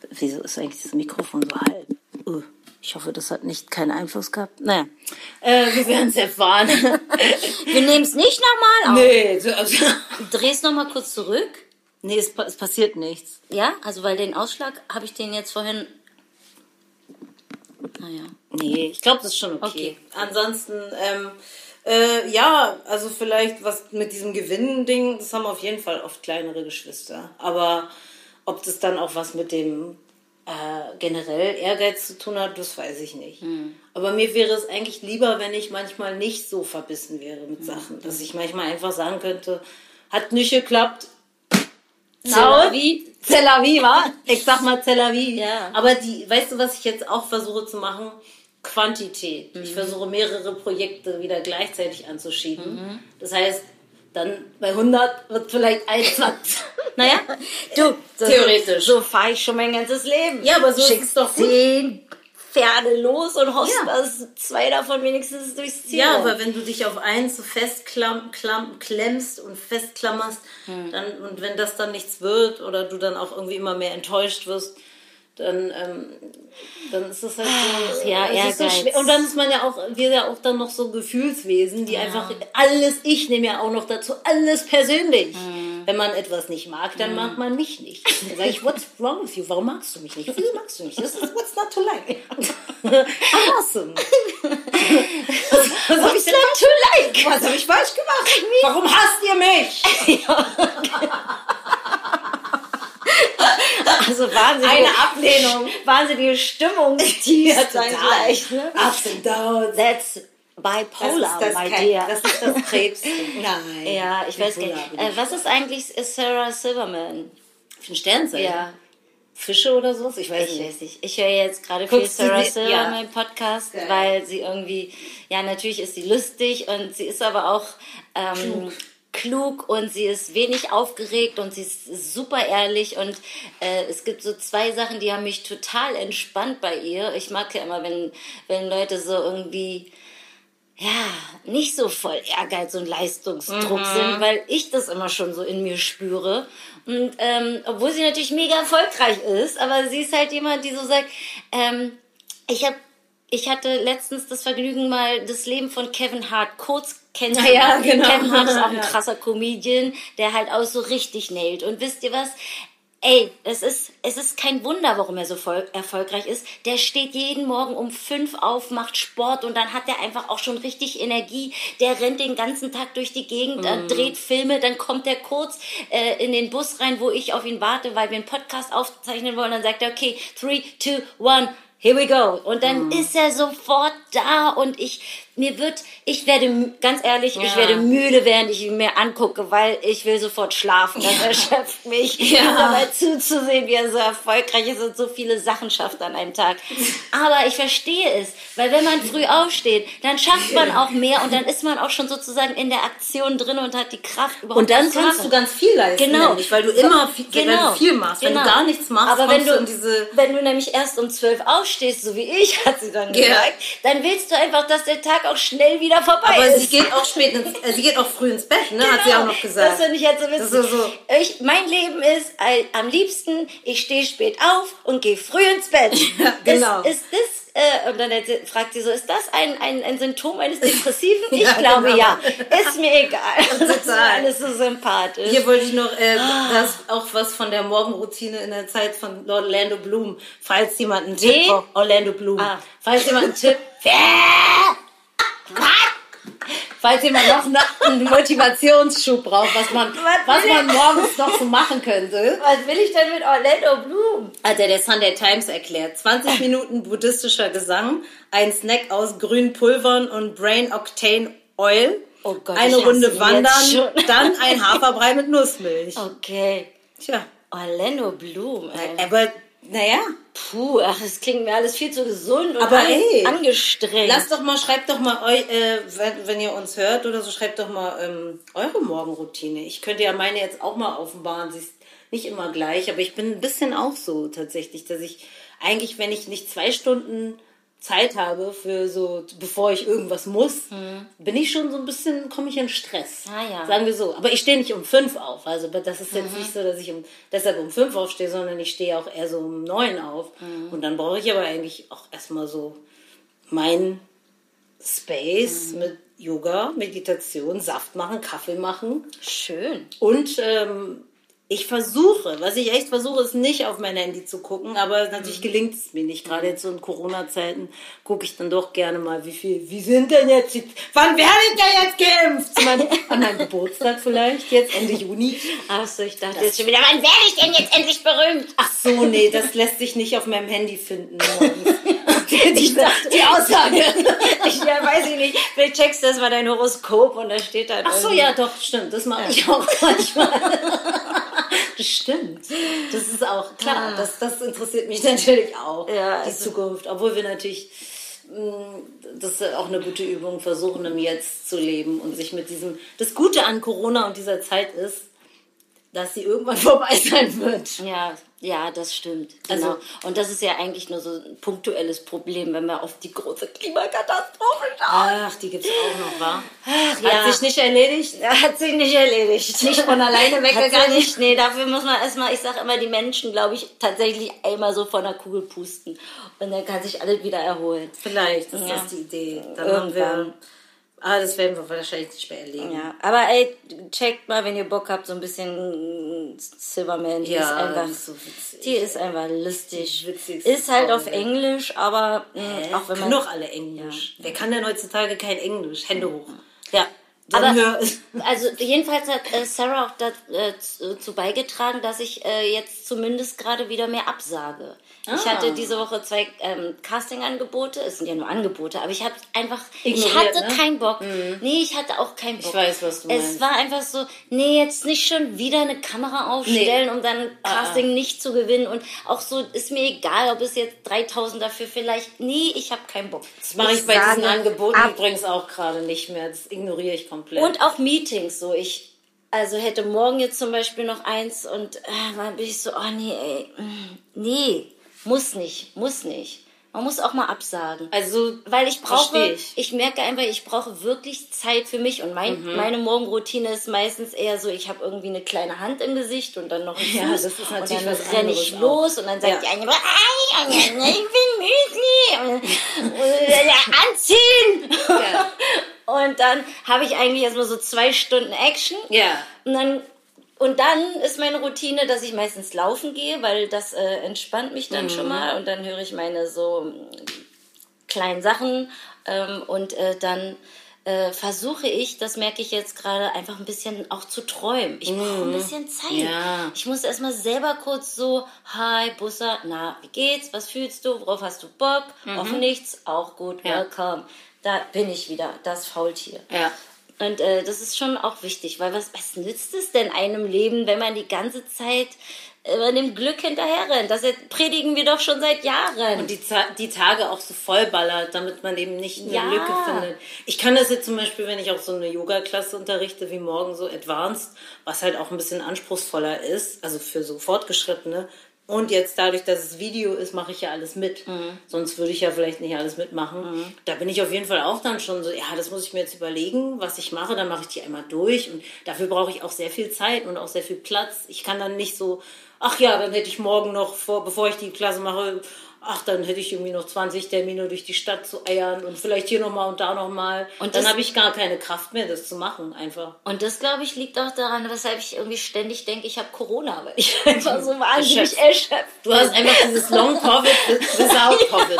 Wieso ist eigentlich das Mikrofon so halb? Uh, ich hoffe, das hat nicht keinen Einfluss gehabt. Naja, äh, wir werden es erfahren. Wir nehmen es nicht nochmal auf. nee, so, also, Dreh's nochmal kurz zurück. Nee es, es passiert nichts. Ja, also weil den Ausschlag habe ich den jetzt vorhin. Naja. Nee, ich glaube, das ist schon okay. Okay. Ansonsten, ähm, Äh, ja, also vielleicht was mit diesem Gewinnen-Ding, das haben auf jeden Fall oft kleinere Geschwister. Aber ob das dann auch was mit dem äh, generell Ehrgeiz zu tun hat, das weiß ich nicht. Aber mir wäre es eigentlich lieber, wenn ich manchmal nicht so verbissen wäre mit Sachen. Dass ich manchmal einfach sagen könnte, hat nicht geklappt. Zelavi. Zelavi, wa? Ich sag mal Zelavi. Ja. Aber die, weißt du, was ich jetzt auch versuche zu machen? Quantität. Mhm. Ich versuche mehrere Projekte wieder gleichzeitig anzuschieben. Mhm. Das heißt, dann bei 100 wird vielleicht 21. naja, Du, so, Theoretisch. So fahre ich schon mein ganzes Leben. Ja, aber so ist Schickst es doch gut. zehn Pferde los und hoffst, Ja. dass zwei davon wenigstens durchs Ziel Ja, aber wenn du dich auf eins so festklemmst und festklammerst, Hm. dann, und wenn das dann nichts wird oder du dann auch irgendwie immer mehr enttäuscht wirst, dann, ähm, dann ist es halt so. Ach, ja, ist so Ehrgeiz. schwer. Und dann ist man ja auch, wir ja auch dann noch so Gefühlswesen, die einfach alles, ich nehme ja auch noch dazu, alles persönlich. Hm. Wenn man etwas nicht mag, dann mag man mich nicht. Dann sage ich, what's wrong with you? Warum magst du mich nicht? Wieso magst du mich? Das ist what's not to like. awesome. Was habe ich denn not to like? was habe ich falsch gemacht? Warum hasst ihr mich? Also wahnsinnige, Eine Ablehnung. wahnsinnige Stimmungstief Ja, gleich. Ne? Ups and downs. That's bipolar, my Ke- dear. das ist das Krebs. Nein. ja, ich weiß gar Bipolar nicht. bin Äh, was ist eigentlich ist Sarah Silverman? Für ein Sternzeichen? Ja, Fische oder sowas? Ich weiß ich nicht. weiß nicht. Ich höre jetzt gerade viel Sarah Silverman ja. Podcast, Geil. weil sie irgendwie, ja, natürlich ist sie lustig und sie ist aber auch ähm, klug. und sie ist wenig aufgeregt und sie ist super ehrlich und äh, es gibt so zwei Sachen, die haben mich total entspannt bei ihr. Ich mag ja immer, wenn, wenn Leute so irgendwie ja, nicht so voll Ehrgeiz und Leistungsdruck sind, weil ich das immer schon so in mir spüre. Und ähm, obwohl sie natürlich mega erfolgreich ist, aber sie ist halt jemand, die so sagt, ähm, ich habe ich hatte letztens das Vergnügen, mal das Leben von Kevin Hart kurz kennenzulernen. Ja, genau. Kevin Hart ist auch ein Ja. krasser Comedian, der halt auch so richtig nailt. Und wisst ihr was? Ey, es ist, es ist kein Wunder, warum er so voll, erfolgreich ist. Der steht jeden Morgen um fünf auf, macht Sport und dann hat er einfach auch schon richtig Energie. Der rennt den ganzen Tag durch die Gegend, äh, dreht Filme, dann kommt er kurz äh, in den Bus rein, wo ich auf ihn warte, weil wir einen Podcast aufzeichnen wollen. Dann sagt er, okay, three, two, one, here we go. Und dann ist er sofort da und ich, mir wird, ich werde, ganz ehrlich, ich Ja. werde müde, während ich ihn mir angucke, weil ich will sofort schlafen. Das erschöpft mich, Ja. dabei zuzusehen, wie er so erfolgreich ist und so viele Sachen schafft an einem Tag. Aber ich verstehe es, weil wenn man früh aufsteht, dann schafft man auch mehr und dann ist man auch schon sozusagen in der Aktion drin und hat die Kraft überhaupt Und dann kannst du ganz viel leisten, Genau. nämlich, weil du immer viel, wenn Genau. du viel machst. Wenn Genau. du gar nichts machst, aber wenn du, in diese... wenn du nämlich erst um zwölf aufstehst, so wie ich, hat sie dann Ja. gesagt, dann willst du einfach, dass der Tag auch schnell wieder vorbei Aber ist. sie geht auch spät ins, äh, sie geht auch früh ins Bett, ne? Hat sie auch noch gesagt. Genau. Das finde ich halt so witzig. So- Ich, mein Leben ist äh, am liebsten, ich stehe spät auf und gehe früh ins Bett. Ja, genau. Ist, ist das, äh, und dann fragt sie so, ist das ein, ein, ein Symptom eines Depressiven? Ich Ja, glaube genau. ja. Ist mir egal. Das ist alles so sympathisch. Hier wollte ich noch äh, Ah. das auch was von der Morgenroutine in der Zeit von Orlando Bloom. Falls jemand einen Tipp braucht. Orlando Bloom. Ah. Falls jemand einen Tipp. Falls jemand noch eine- einen Motivationsschub braucht, was man, Was was man morgens noch so machen könnte. Was will ich denn mit Orlando Bloom? Hat er der Sunday Times erklärt. 20 Minuten buddhistischer Gesang, ein Snack aus grünen Pulvern und Brain Octane Oil, Oh Gott, eine Runde Wandern, dann ein Haferbrei mit Nussmilch. Okay. Tja, Orlando Bloom, ey. aber naja, Puh, ach, das klingt mir alles viel zu gesund und Aber ey, angestrengt. lasst doch mal, schreibt doch mal, eu, äh, wenn, wenn ihr uns hört oder so, schreibt doch mal ähm, eure Morgenroutine. Ich könnte ja meine jetzt auch mal offenbaren. Sie ist nicht immer gleich, aber ich bin ein bisschen auch so tatsächlich, dass ich eigentlich, wenn ich nicht zwei Stunden Zeit habe für so, bevor ich irgendwas muss, bin ich schon so ein bisschen, komme ich in Stress. Ah, ja. Sagen wir so. Aber ich stehe nicht um fünf auf. Also das ist jetzt nicht so, dass ich um, deshalb um fünf aufstehe, sondern ich stehe auch eher so um neun auf. Und dann brauche ich aber eigentlich auch erstmal so mein Space mit Yoga, Meditation, Saft machen, Kaffee machen. Schön. Und ähm, Ich versuche, was ich echt versuche, ist nicht auf mein Handy zu gucken, aber natürlich Mhm. gelingt es mir nicht. Gerade jetzt so in Corona-Zeiten gucke ich dann doch gerne mal, wie viel, wie sind denn jetzt, die, wann werde ich denn jetzt geimpft? Zu meinem- An meinem Geburtstag vielleicht, jetzt Ende Juni. Achso, ich dachte jetzt schon wieder, wann werde ich denn jetzt endlich berühmt? Ach so, nee, das lässt sich nicht auf meinem Handy finden. morgens. Ich dachte, die Aussage. Ich, ja, weiß ich nicht. Vielleicht checkst du erst mal dein Horoskop und da steht halt Ach so, irgendwie- ja, doch, stimmt. Das mache ich auch manchmal. Das stimmt. Das ist auch klar. Das, das interessiert mich natürlich auch. Ja, die also- Zukunft. Obwohl wir natürlich, mh, das ist auch eine gute Übung, versuchen im Jetzt zu leben und sich mit diesem. Das Gute an Corona und dieser Zeit ist, dass sie irgendwann vorbei sein wird. Ja, ja, das stimmt. Genau. Also- und das ist ja eigentlich nur so ein punktuelles Problem, wenn wir auf die große Klimakatastrophe schauen. Ach, die gibt's auch noch, wa? Ach, Hat sich nicht erledigt? Er hat sich nicht erledigt. Nicht von alleine weggegangen? nicht. Nee, dafür muss man erstmal, ich sag immer, die Menschen, glaube ich, tatsächlich einmal so von der Kugel pusten. Und dann kann sich alles wieder erholen. Vielleicht, das Ja. ist die Idee. Dann haben wir. Ah, das werden wir wahrscheinlich nicht mehr erleben. Ja, aber ey, checkt mal, wenn ihr Bock habt, so ein bisschen Silverman. Die Ja, ist einfach, die ist so witzig. Die ist einfach lustig. Die witzigste Ist halt Frau auf Welt. Englisch, aber mh, Hä? auch wenn man. doch alle Englisch. Wer kann denn heutzutage kein Englisch? Hände hoch. Ja. Dann Aber hör- also jedenfalls hat äh, Sarah auch dazu beigetragen, dass ich äh, jetzt zumindest gerade wieder mehr absage. Ich Ah. hatte diese Woche zwei ähm, Casting-Angebote, es sind ja nur Angebote, aber ich habe einfach, ich Ignoriert, hatte ne? keinen Bock. Nee, ich hatte auch keinen Bock. weiß, was du Es meinst. war einfach so, nee, jetzt nicht schon wieder eine Kamera aufstellen, um dann Ah, Casting nicht zu gewinnen und auch so, ist mir egal, ob es jetzt 3000 dafür vielleicht, nee, ich habe keinen Bock. Das mache ich bei diesen Angeboten ab. übrigens auch gerade nicht mehr. Das ignoriere ich komplett. Und auch Meetings, so ich, also hätte morgen jetzt zum Beispiel noch eins und äh, dann bin ich so, oh nee, ey, mm, nee, muss nicht, muss nicht. Man muss auch mal absagen. also, Weil ich brauche, ich. ich. merke einfach, ich brauche wirklich Zeit für mich und mein, Mhm. meine Morgenroutine ist meistens eher so, ich habe irgendwie eine kleine Hand im Gesicht und dann noch Fuß Ja, das ist natürlich und dann was renne ich anderes los und dann sagt Ja. die eine, "Ei, ich und, und, ja, anziehen. Ja. Und dann habe ich eigentlich erstmal so zwei Stunden Action. Ja. Und dann, und dann ist meine Routine, dass ich meistens laufen gehe, weil das äh, entspannt mich dann schon mal. Und dann höre ich meine so mm, kleinen Sachen. Ähm, und äh, dann äh, versuche ich, das merke ich jetzt gerade, einfach ein bisschen auch zu träumen. Ich brauche ein bisschen Zeit. Ja. Ich muss erstmal selber kurz so, hi, Busser, na, wie geht's? Was fühlst du? Worauf hast du Bock? Auf nichts? Auch gut, Ja. welcome. Da bin ich wieder, das Faultier. Ja. Und äh, das ist schon auch wichtig, weil was, was nützt es denn einem Leben, wenn man die ganze Zeit immer dem Glück hinterher rennt? Das predigen wir doch schon seit Jahren. Und die, die Tage auch so vollballert, damit man eben nicht eine Ja. Lücke findet. Ich kann das jetzt zum Beispiel, wenn ich auch so eine Yoga-Klasse unterrichte, wie morgen so Advanced, was halt auch ein bisschen anspruchsvoller ist, also für so Fortgeschrittene. Und jetzt dadurch, dass es Video ist, mache ich ja alles mit. Sonst würde ich ja vielleicht nicht alles mitmachen. Da bin ich auf jeden Fall auch dann schon so, ja, das muss ich mir jetzt überlegen, was ich mache. Dann mache ich die einmal durch. Und dafür brauche ich auch sehr viel Zeit und auch sehr viel Platz. Ich kann dann nicht so, ach ja, dann hätte ich morgen noch, vor, bevor ich die Klasse mache, ach, dann hätte ich irgendwie noch 20 Termine durch die Stadt zu eiern und vielleicht hier nochmal und da nochmal. Und dann das- habe ich gar keine Kraft mehr, das zu machen, einfach. Und das, glaube ich, liegt auch daran, weshalb ich irgendwie ständig denke, ich habe Corona, weil ich einfach so wahnsinnig Erschöpft. erschöpft Du hast einfach dieses Long-Covid without Covid.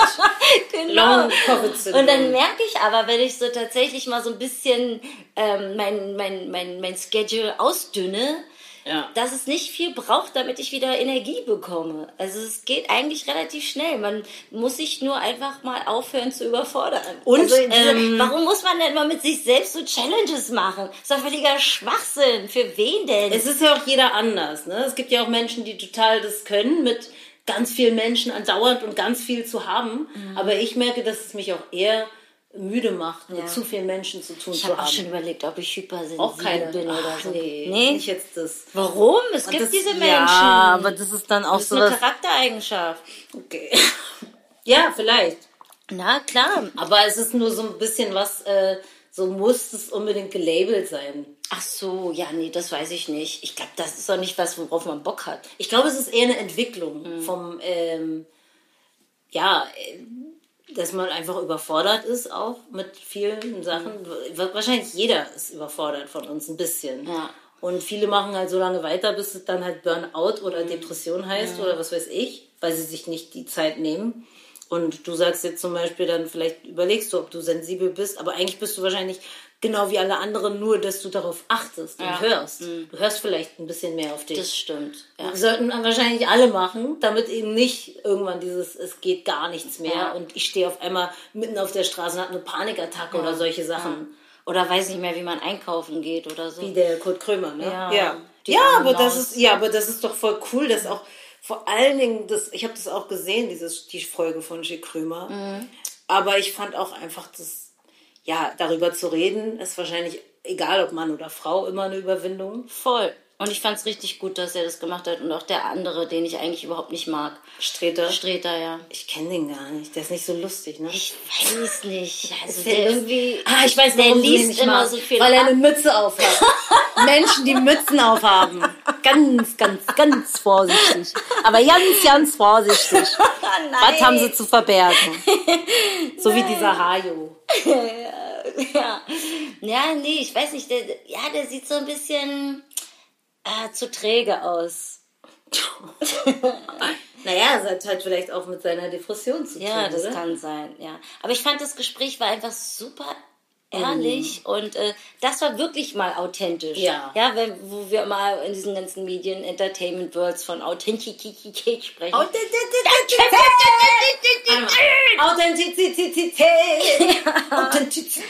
Genau. Long-Covid-Syndrom. Und dann merke ich aber, wenn ich so tatsächlich mal so ein bisschen ähm, mein, mein, mein, mein Schedule ausdünne, Ja. dass es nicht viel braucht, damit ich wieder Energie bekomme. Also es geht eigentlich relativ schnell. Man muss sich nur einfach mal aufhören zu überfordern. Und, also ähm, warum muss man denn immer mit sich selbst so Challenges machen? Das ist doch völliger Schwachsinn. Für wen denn? Es ist ja auch jeder anders. Ne? Es gibt ja auch Menschen, die total das können, mit ganz vielen Menschen andauernd und ganz viel zu haben. Mhm. Aber ich merke, dass es mich auch eher müde macht, mit zu vielen Menschen zu tun ich zu habe auch haben. schon überlegt, ob ich hypersensibel auch keine. bin oder Ach, so. nee, Nee? nicht jetzt das. Warum? Es Und gibt das- diese Menschen. Ja, aber das ist dann auch das ist so eine. Charaktereigenschaft. Okay. ja, vielleicht. Na klar. Aber es ist nur so ein bisschen was, äh, so muss es unbedingt gelabelt sein. Ach so, ja, nee, das weiß ich nicht. Ich glaube, das ist doch nicht was, worauf man Bock hat. Ich glaube, es ist eher eine Entwicklung Mhm. vom, ähm, ja, äh, dass man einfach überfordert ist auch mit vielen Sachen. Mhm. Wahrscheinlich jeder ist überfordert von uns ein bisschen. Ja. Und viele machen halt so lange weiter, bis es dann halt Burnout oder Depression heißt oder was weiß ich, weil sie sich nicht die Zeit nehmen. Und du sagst jetzt zum Beispiel dann, vielleicht überlegst du, ob du sensibel bist, aber eigentlich bist du wahrscheinlich genau wie alle anderen, nur dass du darauf achtest und Ja. hörst. Du hörst vielleicht ein bisschen mehr auf dich. Das stimmt. Ja. Das sollten wahrscheinlich alle machen, damit eben nicht irgendwann dieses, es geht gar nichts mehr Ja. und ich stehe auf einmal mitten auf der Straße und habe eine Panikattacke oder solche Sachen. Oder weiß nicht mehr, wie man einkaufen geht oder so. Wie der Kurt Krömer, ne? Ja. ja. Ja, aber das ist, ja, aber das ist doch voll cool, dass auch vor allen Dingen, das, ich habe das auch gesehen, dieses, die Folge von G. Krömer. Mhm. Aber ich fand auch einfach das, ja, darüber zu reden, ist wahrscheinlich egal, ob Mann oder Frau, immer eine Überwindung. Voll. Und ich fand es richtig gut, dass er das gemacht hat. Und auch der andere, den ich eigentlich überhaupt nicht mag. Streter. Streter, ja. Ich kenne den gar nicht. Der ist nicht so lustig, ne? Ich weiß nicht. Also der der irgendwie. Ah, ich weiß, der warum ihn liest immer magst. so viel. Weil er eine Mütze aufhat. Menschen, die Mützen aufhaben. Ganz, ganz, ganz vorsichtig. Aber ganz, ganz vorsichtig. Was haben sie zu verbergen? So wie dieser Hajo. ja. ja, nee, ich weiß nicht. Der, ja, der sieht so ein bisschen äh, zu träge aus. Naja, es hat halt vielleicht auch mit seiner Depression zu tun. Ja, das oder? kann sein, ja. Aber ich fand das Gespräch war einfach super ehrlich und äh, das war wirklich mal authentisch. Ja. Ja, wenn, wo wir mal in diesen ganzen Medien, Entertainment Worlds von Authentizität sprechen. Authentizität. Authentizität.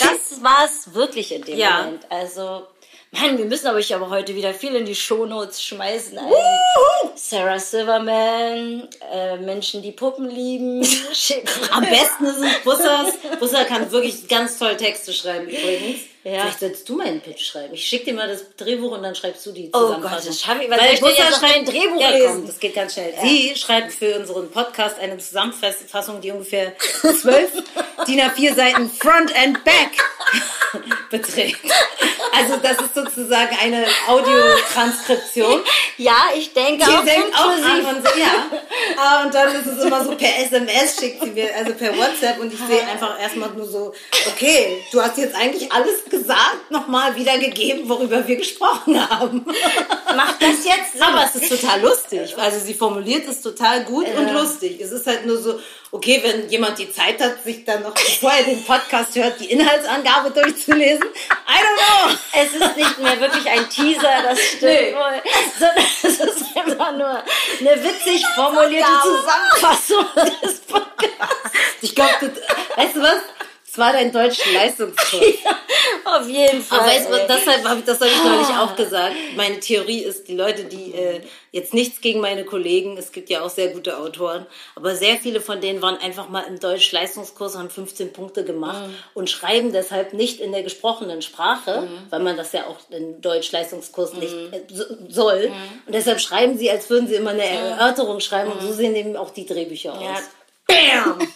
Das war's wirklich in dem Ja. Moment. Also, Mann, wir müssen aber ich aber heute wieder viel in die Shownotes schmeißen. Also, Sarah Silverman, äh, Menschen, die Puppen lieben. Am besten ist es Bussers. Busser kann wirklich ganz toll Texte schreiben übrigens. Ja. Vielleicht sollst du mal einen Pitch schreiben. Ich schicke dir mal das Drehbuch und dann schreibst du die Oh Zusammenfassung. Gott, das schaffe ich- was soll ich jetzt noch kein Drehbuch ja, lesen? Komm, das geht ganz schnell. Sie schreibt für unseren Podcast eine Zusammenfassung, die ungefähr zwölf DIN A4 Seiten Front and Back beträgt. Also das ist sozusagen eine Audiotranskription. Ja, ich denke Die auch denkt auch an und so, ja. Ah, Und dann ist es immer so per SMS schickt sie mir, also per WhatsApp und ich sehe einfach erstmal nur so, okay, du hast jetzt eigentlich alles gesagt, nochmal wiedergegeben, worüber wir gesprochen haben. Macht das jetzt Sinn? Aber es ist total lustig. Also sie formuliert es total gut und lustig. Es ist halt nur so, okay, wenn jemand die Zeit hat, sich dann noch, bevor er den Podcast hört, die Inhaltsangabe durchzulesen. I don't know. Es ist nicht mehr wirklich ein Teaser, das stimmt Nee. wohl, sondern es ist einfach nur eine witzig formulierte. Zusammenfassung des Podcasts. Ich glaube, weißt du was? Es war dein Deutsch-Leistungskurs. Auf jeden Fall. Aber weißt du, was, deshalb habe ich das habe ich neulich auch gesagt. Meine Theorie ist, die Leute, die äh, jetzt nichts gegen meine Kollegen, es gibt ja auch sehr gute Autoren, aber sehr viele von denen waren einfach mal im Deutsch-Leistungskurs, haben 15 Punkte gemacht und schreiben deshalb nicht in der gesprochenen Sprache, weil man das ja auch im Deutsch-Leistungskurs nicht äh, so, soll. Und deshalb schreiben sie, als würden sie immer eine Erörterung schreiben und so sehen eben auch die Drehbücher aus. Ja. Bam!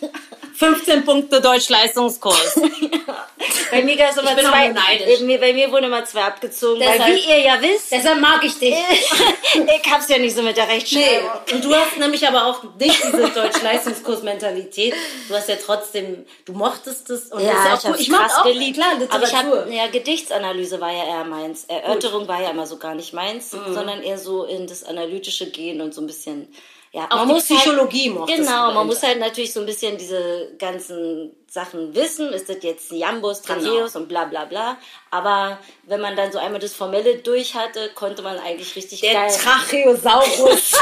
15 Punkte Deutsch-Leistungskurs. bei mir gab's immer bin auch zwei, neidisch. äh, bei mir wurden immer zwei abgezogen, weil Deshalb- wie ihr ja wisst, Deshalb mag ich dich. ich hab's ja nicht so mit der Nee, Rechtschreibung. und du hast nämlich aber auch nicht diese Deutsch-Leistungskurs-Mentalität. Du hast ja trotzdem, du mochtest es und das ist ja auch ich cool. Ich krass auch, geliebt. klar, aber ich Literatur. habe ja Gedichtsanalyse war ja eher meins. Erörterung war ja immer so gar nicht meins, Mhm. sondern eher so in das analytische gehen und so ein bisschen ja, Auch die Psychologie mochtest Genau, man muss halt natürlich so ein bisschen diese ganzen Sachen wissen. Ist das jetzt ein Jambus, Genau. Tracheus und bla bla bla. Aber wenn man dann so einmal das Formelle durch hatte, konnte man eigentlich richtig der geil. Tracheosaurus.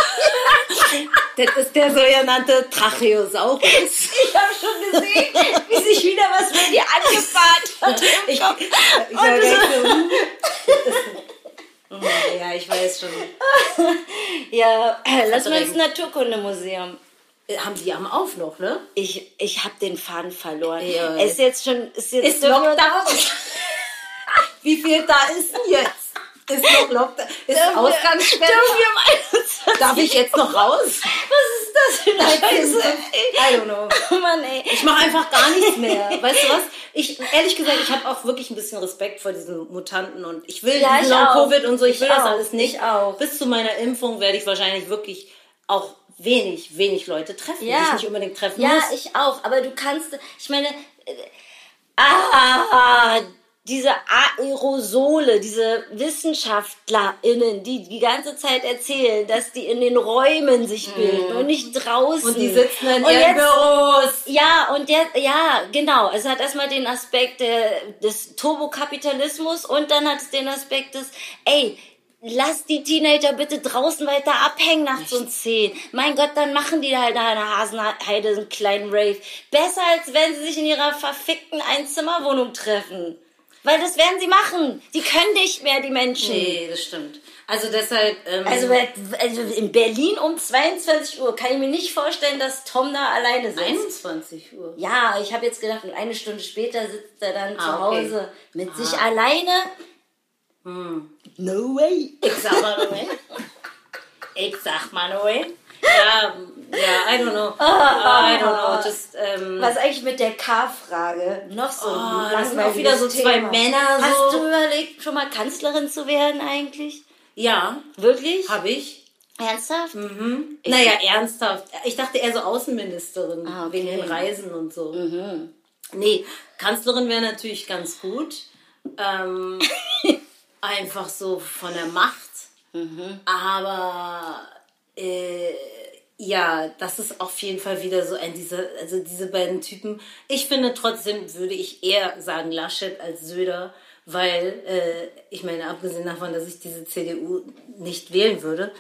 das ist der sogenannte Tracheosaurus. ich habe schon gesehen, wie sich wieder was mit dir angebahnt hat. Ich, ich war gleich so, hm. Ja, ich weiß schon. Ja, lass mal ins Naturkundemuseum. Äh, Haben die am auf noch, ne? Ich, ich habe den Faden verloren. Ja. Es ist jetzt schon. Ist jetzt Ist Lockdown. Wie viel da ist denn jetzt? Ist noch Lockdown? Ist Ausgangssperre? Wir am 21. Darf ich jetzt noch raus? Was ist das für eine Scheiße? I don't know. Oh Mann, ey. Ich mache einfach gar nichts mehr. Weißt du was? Ich, ehrlich gesagt, ich habe auch wirklich ein bisschen Respekt vor diesen Mutanten und ich will Ja. Long-Covid und so, ich, Ich will das auch. alles nicht. Ich auch. Bis zu meiner Impfung werde ich wahrscheinlich wirklich auch wenig, wenig Leute treffen, die ich nicht unbedingt treffen ja, muss. ich auch. Aber du kannst, ich meine, äh, ah, diese Aerosole, diese WissenschaftlerInnen, die die ganze Zeit erzählen, dass die in den Räumen sich bilden und nicht draußen. Und die sitzen in Und ihren jetzt- Büros. Ja, und der, ja, genau. Es hat erstmal den Aspekt der, des Turbokapitalismus und dann hat es den Aspekt des, ey, lass die Teenager bitte draußen weiter abhängen nachts um 10. Mein Gott, dann machen die halt nach einer Hasenheide einen kleinen Rave. Besser als wenn sie sich in ihrer verfickten Einzimmerwohnung treffen. Weil das werden sie machen. Die können nicht mehr, die Menschen. Nee, das stimmt. Also deshalb. Ähm, Also, also in Berlin um 22 Uhr kann ich mir nicht vorstellen, dass Tom da alleine sitzt. 21 Uhr. Ja, ich habe jetzt gedacht, und eine Stunde später sitzt er dann zu Ah, okay. Hause mit sich alleine. No way. Ich sag mal nur, Ich sag mal nur, Ja, ja, I don't know. I don't know. Just, ähm, Was eigentlich mit der K-Frage? Noch so Oh, das sind auch wieder so zwei Thema. Männer Hast so. du überlegt, schon mal Kanzlerin zu werden eigentlich? ja, Wirklich? habe ich. Ernsthaft? Naja, ernsthaft. Ich dachte eher so Außenministerin, Ah, okay. Mhm. wegen den Reisen und so. Nee, Kanzlerin wäre natürlich ganz gut. Ähm, einfach so von der Macht. Mhm. Aber äh, ja, das ist auf jeden Fall wieder so ein dieser, also diese beiden Typen. Ich finde trotzdem würde ich eher sagen Laschet als Söder, weil äh, ich meine, abgesehen davon, dass ich diese CDU nicht wählen würde,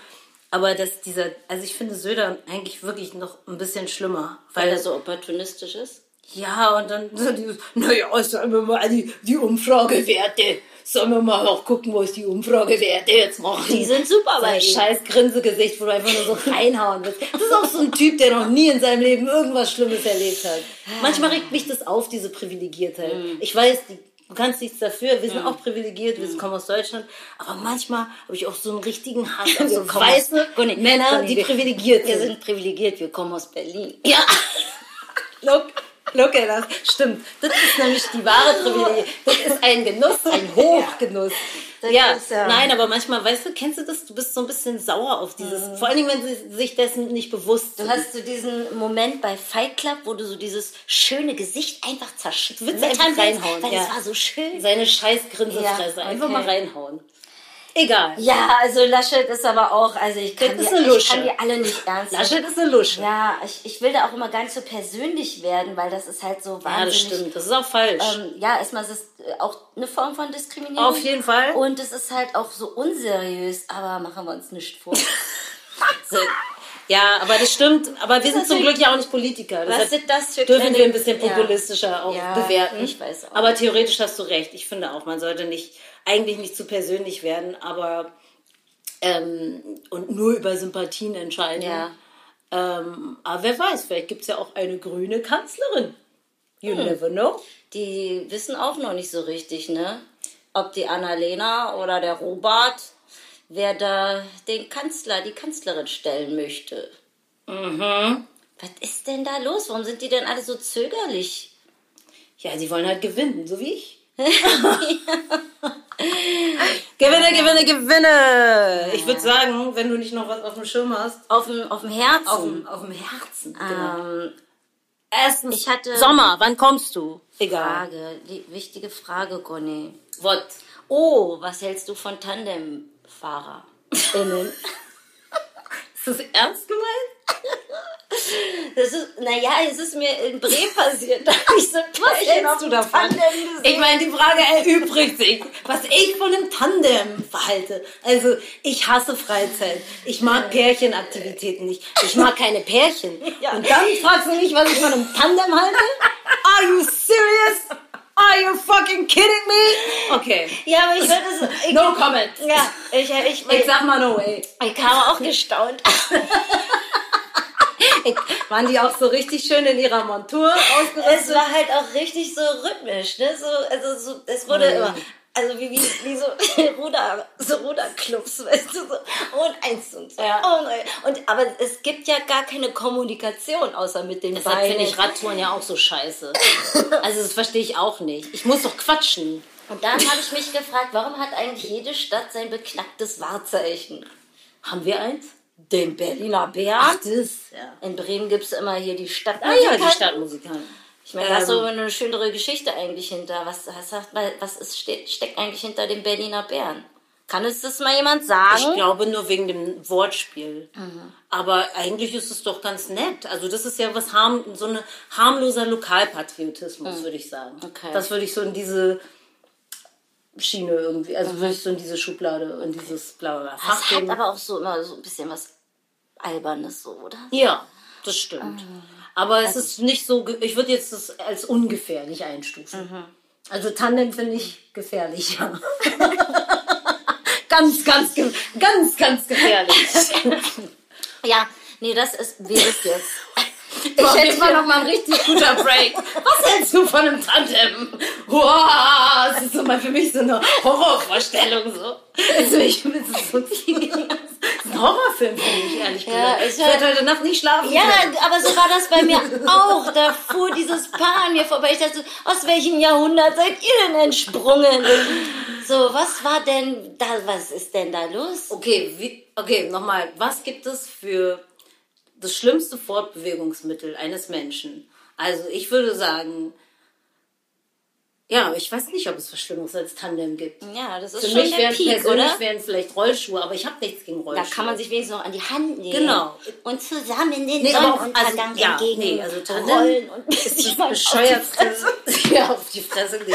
aber dass dieser, also ich finde Söder eigentlich wirklich noch ein bisschen schlimmer, Weil weil er so opportunistisch ist? Ja, und dann so dieses, naja, sollen wir mal die, die Umfragewerte, sollen wir mal auch gucken, wo ist die Umfragewerte jetzt machen. Die sind super so ein scheiß Grinsegesicht, wo du einfach nur so reinhauen willst. Das ist auch so ein Typ, der noch nie in seinem Leben irgendwas Schlimmes erlebt hat. Manchmal regt mich das auf, diese Privilegiertheit. Mhm. Ich weiß, die, du kannst nichts dafür, wir sind auch privilegiert, wir kommen aus Deutschland, aber manchmal habe ich auch so einen richtigen Hass auf so aus- weiße Conny, Männer, Conny, die wir- privilegiert Wir sind. sind privilegiert, wir kommen aus Berlin. Ja, look, look at us. Stimmt, das ist nämlich die wahre Privileg. Das ist ein Genuss, ein Hochgenuss. Das Ja, ist, ja- nein, aber manchmal, weißt du, kennst du das? Du bist so ein bisschen sauer auf dieses, vor allen Dingen, wenn sie sich dessen nicht bewusst Du sind. hast so diesen Moment bei Fight Club, wo du so dieses schöne Gesicht einfach zerschnitt willst einfach reinhauen, weil ja. es war so schön. seine scheiß Grinsefresse. Ja, Einfach okay. mal reinhauen. Egal. Ja, also Laschet ist aber auch, also ich kann, Das ist die, eine ich kann die alle nicht ernst nehmen. Laschet ist eine Lusche. Ja, ich, ich will da auch immer nicht so persönlich werden, weil das ist halt so Ja, das wahnsinnig. stimmt. Das ist auch falsch. Ähm, ja, erstmal ist es äh, auch eine Form von Diskriminierung. Auf jeden Fall. Und es ist halt auch so unseriös, aber machen wir uns nicht vor. So. Ja, aber das stimmt. Aber wir sind zum Glück ja auch nicht Politiker. Was Deshalb sind das für dürfen wir ein bisschen Ja. populistischer auch Ja, bewerten. ich weiß auch. Aber theoretisch hast du recht. Ich finde auch, man sollte nicht eigentlich nicht zu persönlich werden, aber ähm, und nur über Sympathien entscheiden. Ja. Ähm, aber wer weiß, vielleicht gibt es ja auch eine grüne Kanzlerin. You Hm. never know. Die wissen auch noch nicht so richtig, ne? Ob die Annalena oder der Robert, wer da den Kanzler, die Kanzlerin stellen möchte. Mhm. Was ist denn da los? Warum sind die denn alle so zögerlich? Ja, sie wollen halt gewinnen, so wie ich. gewinne, gewinne, gewinne! Ich würde sagen, wenn du nicht noch was auf dem Schirm hast, Auf dem, auf dem Herzen. auf dem, auf dem Herzen. Genau. ähm, Erstens, ich hatte- Sommer, wann kommst du? Egal. Frage, die, wichtige Frage, Conny. What? Oh, was hältst du von TandemfahrerInnen? Ist das ernst gemeint? Das ist, naja, es ist mir in Bremen passiert. Da hab ich so ein Was Pärchen hältst du davon? Ich meine, die Frage erübrigt sich, was ich von einem Tandem verhalte. Also, ich hasse Freizeit. Ich mag Pärchenaktivitäten nicht. Ich mag keine Pärchen. Ja. Und dann fragst du mich, was ich von einem Tandem halte? Are you serious? Are you fucking kidding me? Okay. Ja, aber ich würde es. Ich, No comment. Ja, ich, ich, Ich sag mal no way. ich kam auch gestaunt. Waren die auch so richtig schön in ihrer Montur ausgerüstet? Es war halt auch richtig so rhythmisch, ne? So, also so, es wurde Mhm. immer, also wie, wie, wie so Ruder, so Ruderclubs, weißt du, so, und eins und zwei, Ja. und, und aber es gibt ja gar keine Kommunikation außer mit den Deshalb Beinen. finde ich Radtouren ja auch so scheiße. Also das verstehe ich auch nicht. Ich muss doch quatschen. Und dann habe ich mich gefragt, warum hat eigentlich jede Stadt sein beknacktes Wahrzeichen? Haben wir eins? Den Berliner Bär. Ach, das, ja. In Bremen gibt es immer hier die Stadt. Ah ja, die Stadtmusikanten. Ich meine, da ist so eine schönere Geschichte eigentlich hinter. Was, was, sagt mal, was ist, steckt eigentlich hinter dem Berliner Bären? Kann es das mal jemand sagen? Ich glaube nur wegen dem Wortspiel. Aber eigentlich ist es doch ganz nett. Also das ist ja was harm, so ein harmloser Lokalpatriotismus, würde ich sagen. Okay. Das würde ich so in diese Schiene irgendwie, also würde ich so in diese Schublade, in dieses blaue Das Fach hat aber auch so immer so ein bisschen was Albernes, so, oder? Ja, das stimmt. Aber es ist nicht so, ich würde jetzt das als ungefährlich einstufen. Also Tandem finde ich gefährlich, ja. ganz, ganz, ganz, ganz gefährlich. Ja, nee, das ist, wie ist jetzt? Ich hätte mal noch mal ein richtig guter Break. Was hältst du von einem Tandem? Wow, das ist so mal für mich so eine Horrorvorstellung so. Also ich bin so ein Horrorfilm für mich, ehrlich Ja, gesagt. ich Ich werde heute Nacht nicht schlafen. Ja, können. aber so war das bei mir auch. Da fuhr dieses Paar an mir vorbei. Ich dachte, aus welchem Jahrhundert seid ihr denn entsprungen? So, was war denn da, was ist denn da los? Okay, wie, okay, nochmal. Was gibt es für das schlimmste Fortbewegungsmittel eines Menschen? Also ich würde sagen, ja, ich weiß nicht, ob es was Schlimmeres als Tandem gibt. Ja, das ist Für schon mich der wären Peak, persönlich oder? wären vielleicht Rollschuhe, aber ich habe nichts gegen Da Rollschuhe. kann man sich wenigstens noch an die Hand nehmen. Genau. Und zusammen den Nee, auch- Sonnenuntergang also, ja, entgegen nee, also Tandem rollen und ist sich das mal auf die Fresse. bescheuertste. Ja, auf die Fresse legen.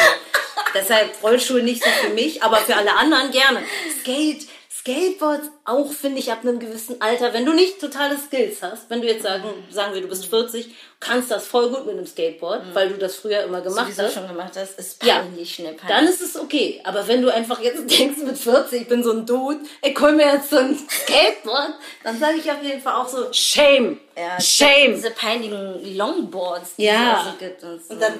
Deshalb Rollschuhe nicht so für mich, aber für alle anderen gerne. Skate, Skateboards auch, finde ich, ab einem gewissen Alter, wenn du nicht totale Skills hast, wenn du jetzt sagen, sagen wir, du bist 40, kannst das voll gut mit einem Skateboard, weil du das früher immer gemacht Sowieso hast. schon gemacht hast, ist Ja, peinlich schnell peinlich. dann ist es okay. Aber wenn du einfach jetzt denkst mit 40, ich bin so ein Dude, ich hol mir jetzt so ein Skateboard, dann sage ich auf jeden Fall auch so, shame, ja, shame. Diese peinlichen Longboards, die Ja. es also gibt und so. Und dann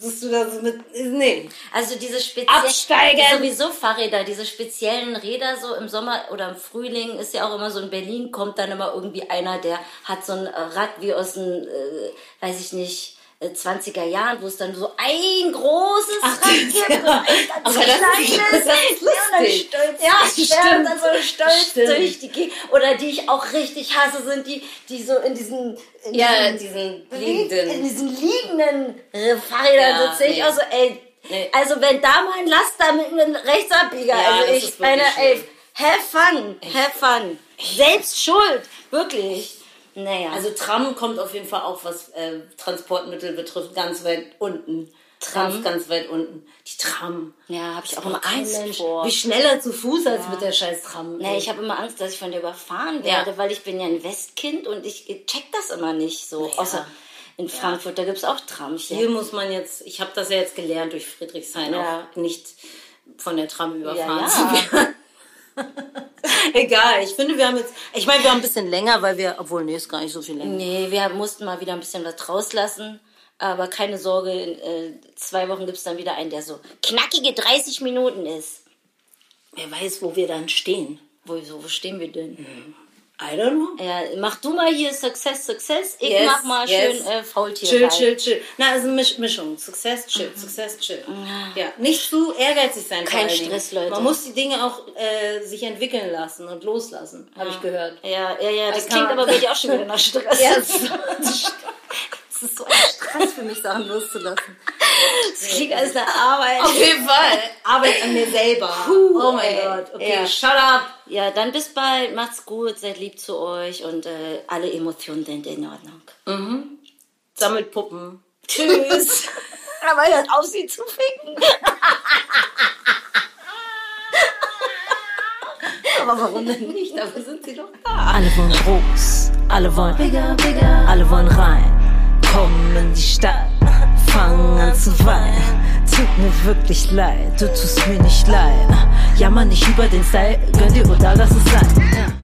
bist du da so mit, nee. Also diese speziellen Absteigen! sowieso Fahrräder, diese speziellen Räder so im Sommer oder im Frühling ist ja auch immer so in Berlin kommt dann immer irgendwie einer, der hat so ein Rad wie aus den, äh, weiß ich nicht, äh, 20er Jahren, wo es dann so ein großes Rad gibt ja. und ein ganz kleines. das ist Ja, und dann stolz, Ja, stimmt. dann so stolz Stimmt. durch die Gegend. Oder die ich auch richtig hasse, sind die, die so in diesen, in Ja, diesen diesen in liegenden. diesen liegenden äh, Fahrrädern Ja, sitze ich nee. auch so, ey, Nee. also wenn da mal ein Laster mit einem Rechtsabbieger, Ja, also ich meine, ey, have fun, have fun. Selbst schuld, wirklich. Naja, Also Tram kommt auf jeden Fall auch, was äh, Transportmittel betrifft, ganz weit unten. Tram? Ganz, ganz weit unten. Die Tram. ja, habe ich auch immer Angst Mensch. vor. Wie schneller zu Fuß als mit der scheiß Tram. Nee, ich habe immer Angst, dass ich von der überfahren Ja. werde, weil ich bin ja ein Westkind und ich check das immer nicht so. Außer in Frankfurt, da gibt's auch Tramchen. Hier muss man jetzt, ich habe das ja jetzt gelernt durch Friedrichshain, Ja. auch nicht von der Tram überfahren ja. zu werden. Egal, ich finde, wir haben jetzt, ich meine, wir haben ein bisschen länger, weil wir, obwohl, nee, ist gar nicht so viel länger. Nee, wir mussten mal wieder ein bisschen was rauslassen. Aber keine Sorge, in äh, zwei Wochen gibt's dann wieder einen, der so knackige 30 Minuten ist. Wer weiß, wo wir dann stehen. Wo, so, wo stehen wir denn? I don't know. Ja, mach du mal hier Success, Success. Ich Yes, mach mal yes. schön äh, Faultier. Chill, chill, chill. Na, also Misch Mischung. Success, chill, Success, chill. Ja, nicht zu ehrgeizig sein. Kein. Stress, Leute. Man muss die Dinge auch äh, sich entwickeln lassen und loslassen, habe ich gehört. Ja, ja, ja, das I klingt can't. aber bei dir auch schon wieder nach Stress. Ja, das ist so ein Stress für mich, Sachen loszulassen. das klingt als eine Arbeit. Auf jeden Fall. Arbeit an mir selber. oh mein. Gott. Okay, Ja. shut up. Ja, dann bis bald. Macht's gut, seid lieb zu euch und äh, alle Emotionen sind in Ordnung. Sammelt Puppen. Tschüss. Aber hört auf, sie zu ficken. Aber warum denn nicht? Dafür sind sie doch da. Alle wollen groß, alle wollen bigger, bigger, alle wollen rein. Komm in die Stadt, fang an zu weinen. Tut mir wirklich leid, du tust mir nicht leid. Jammer nicht über den Style, gönn dir oder lass es sein.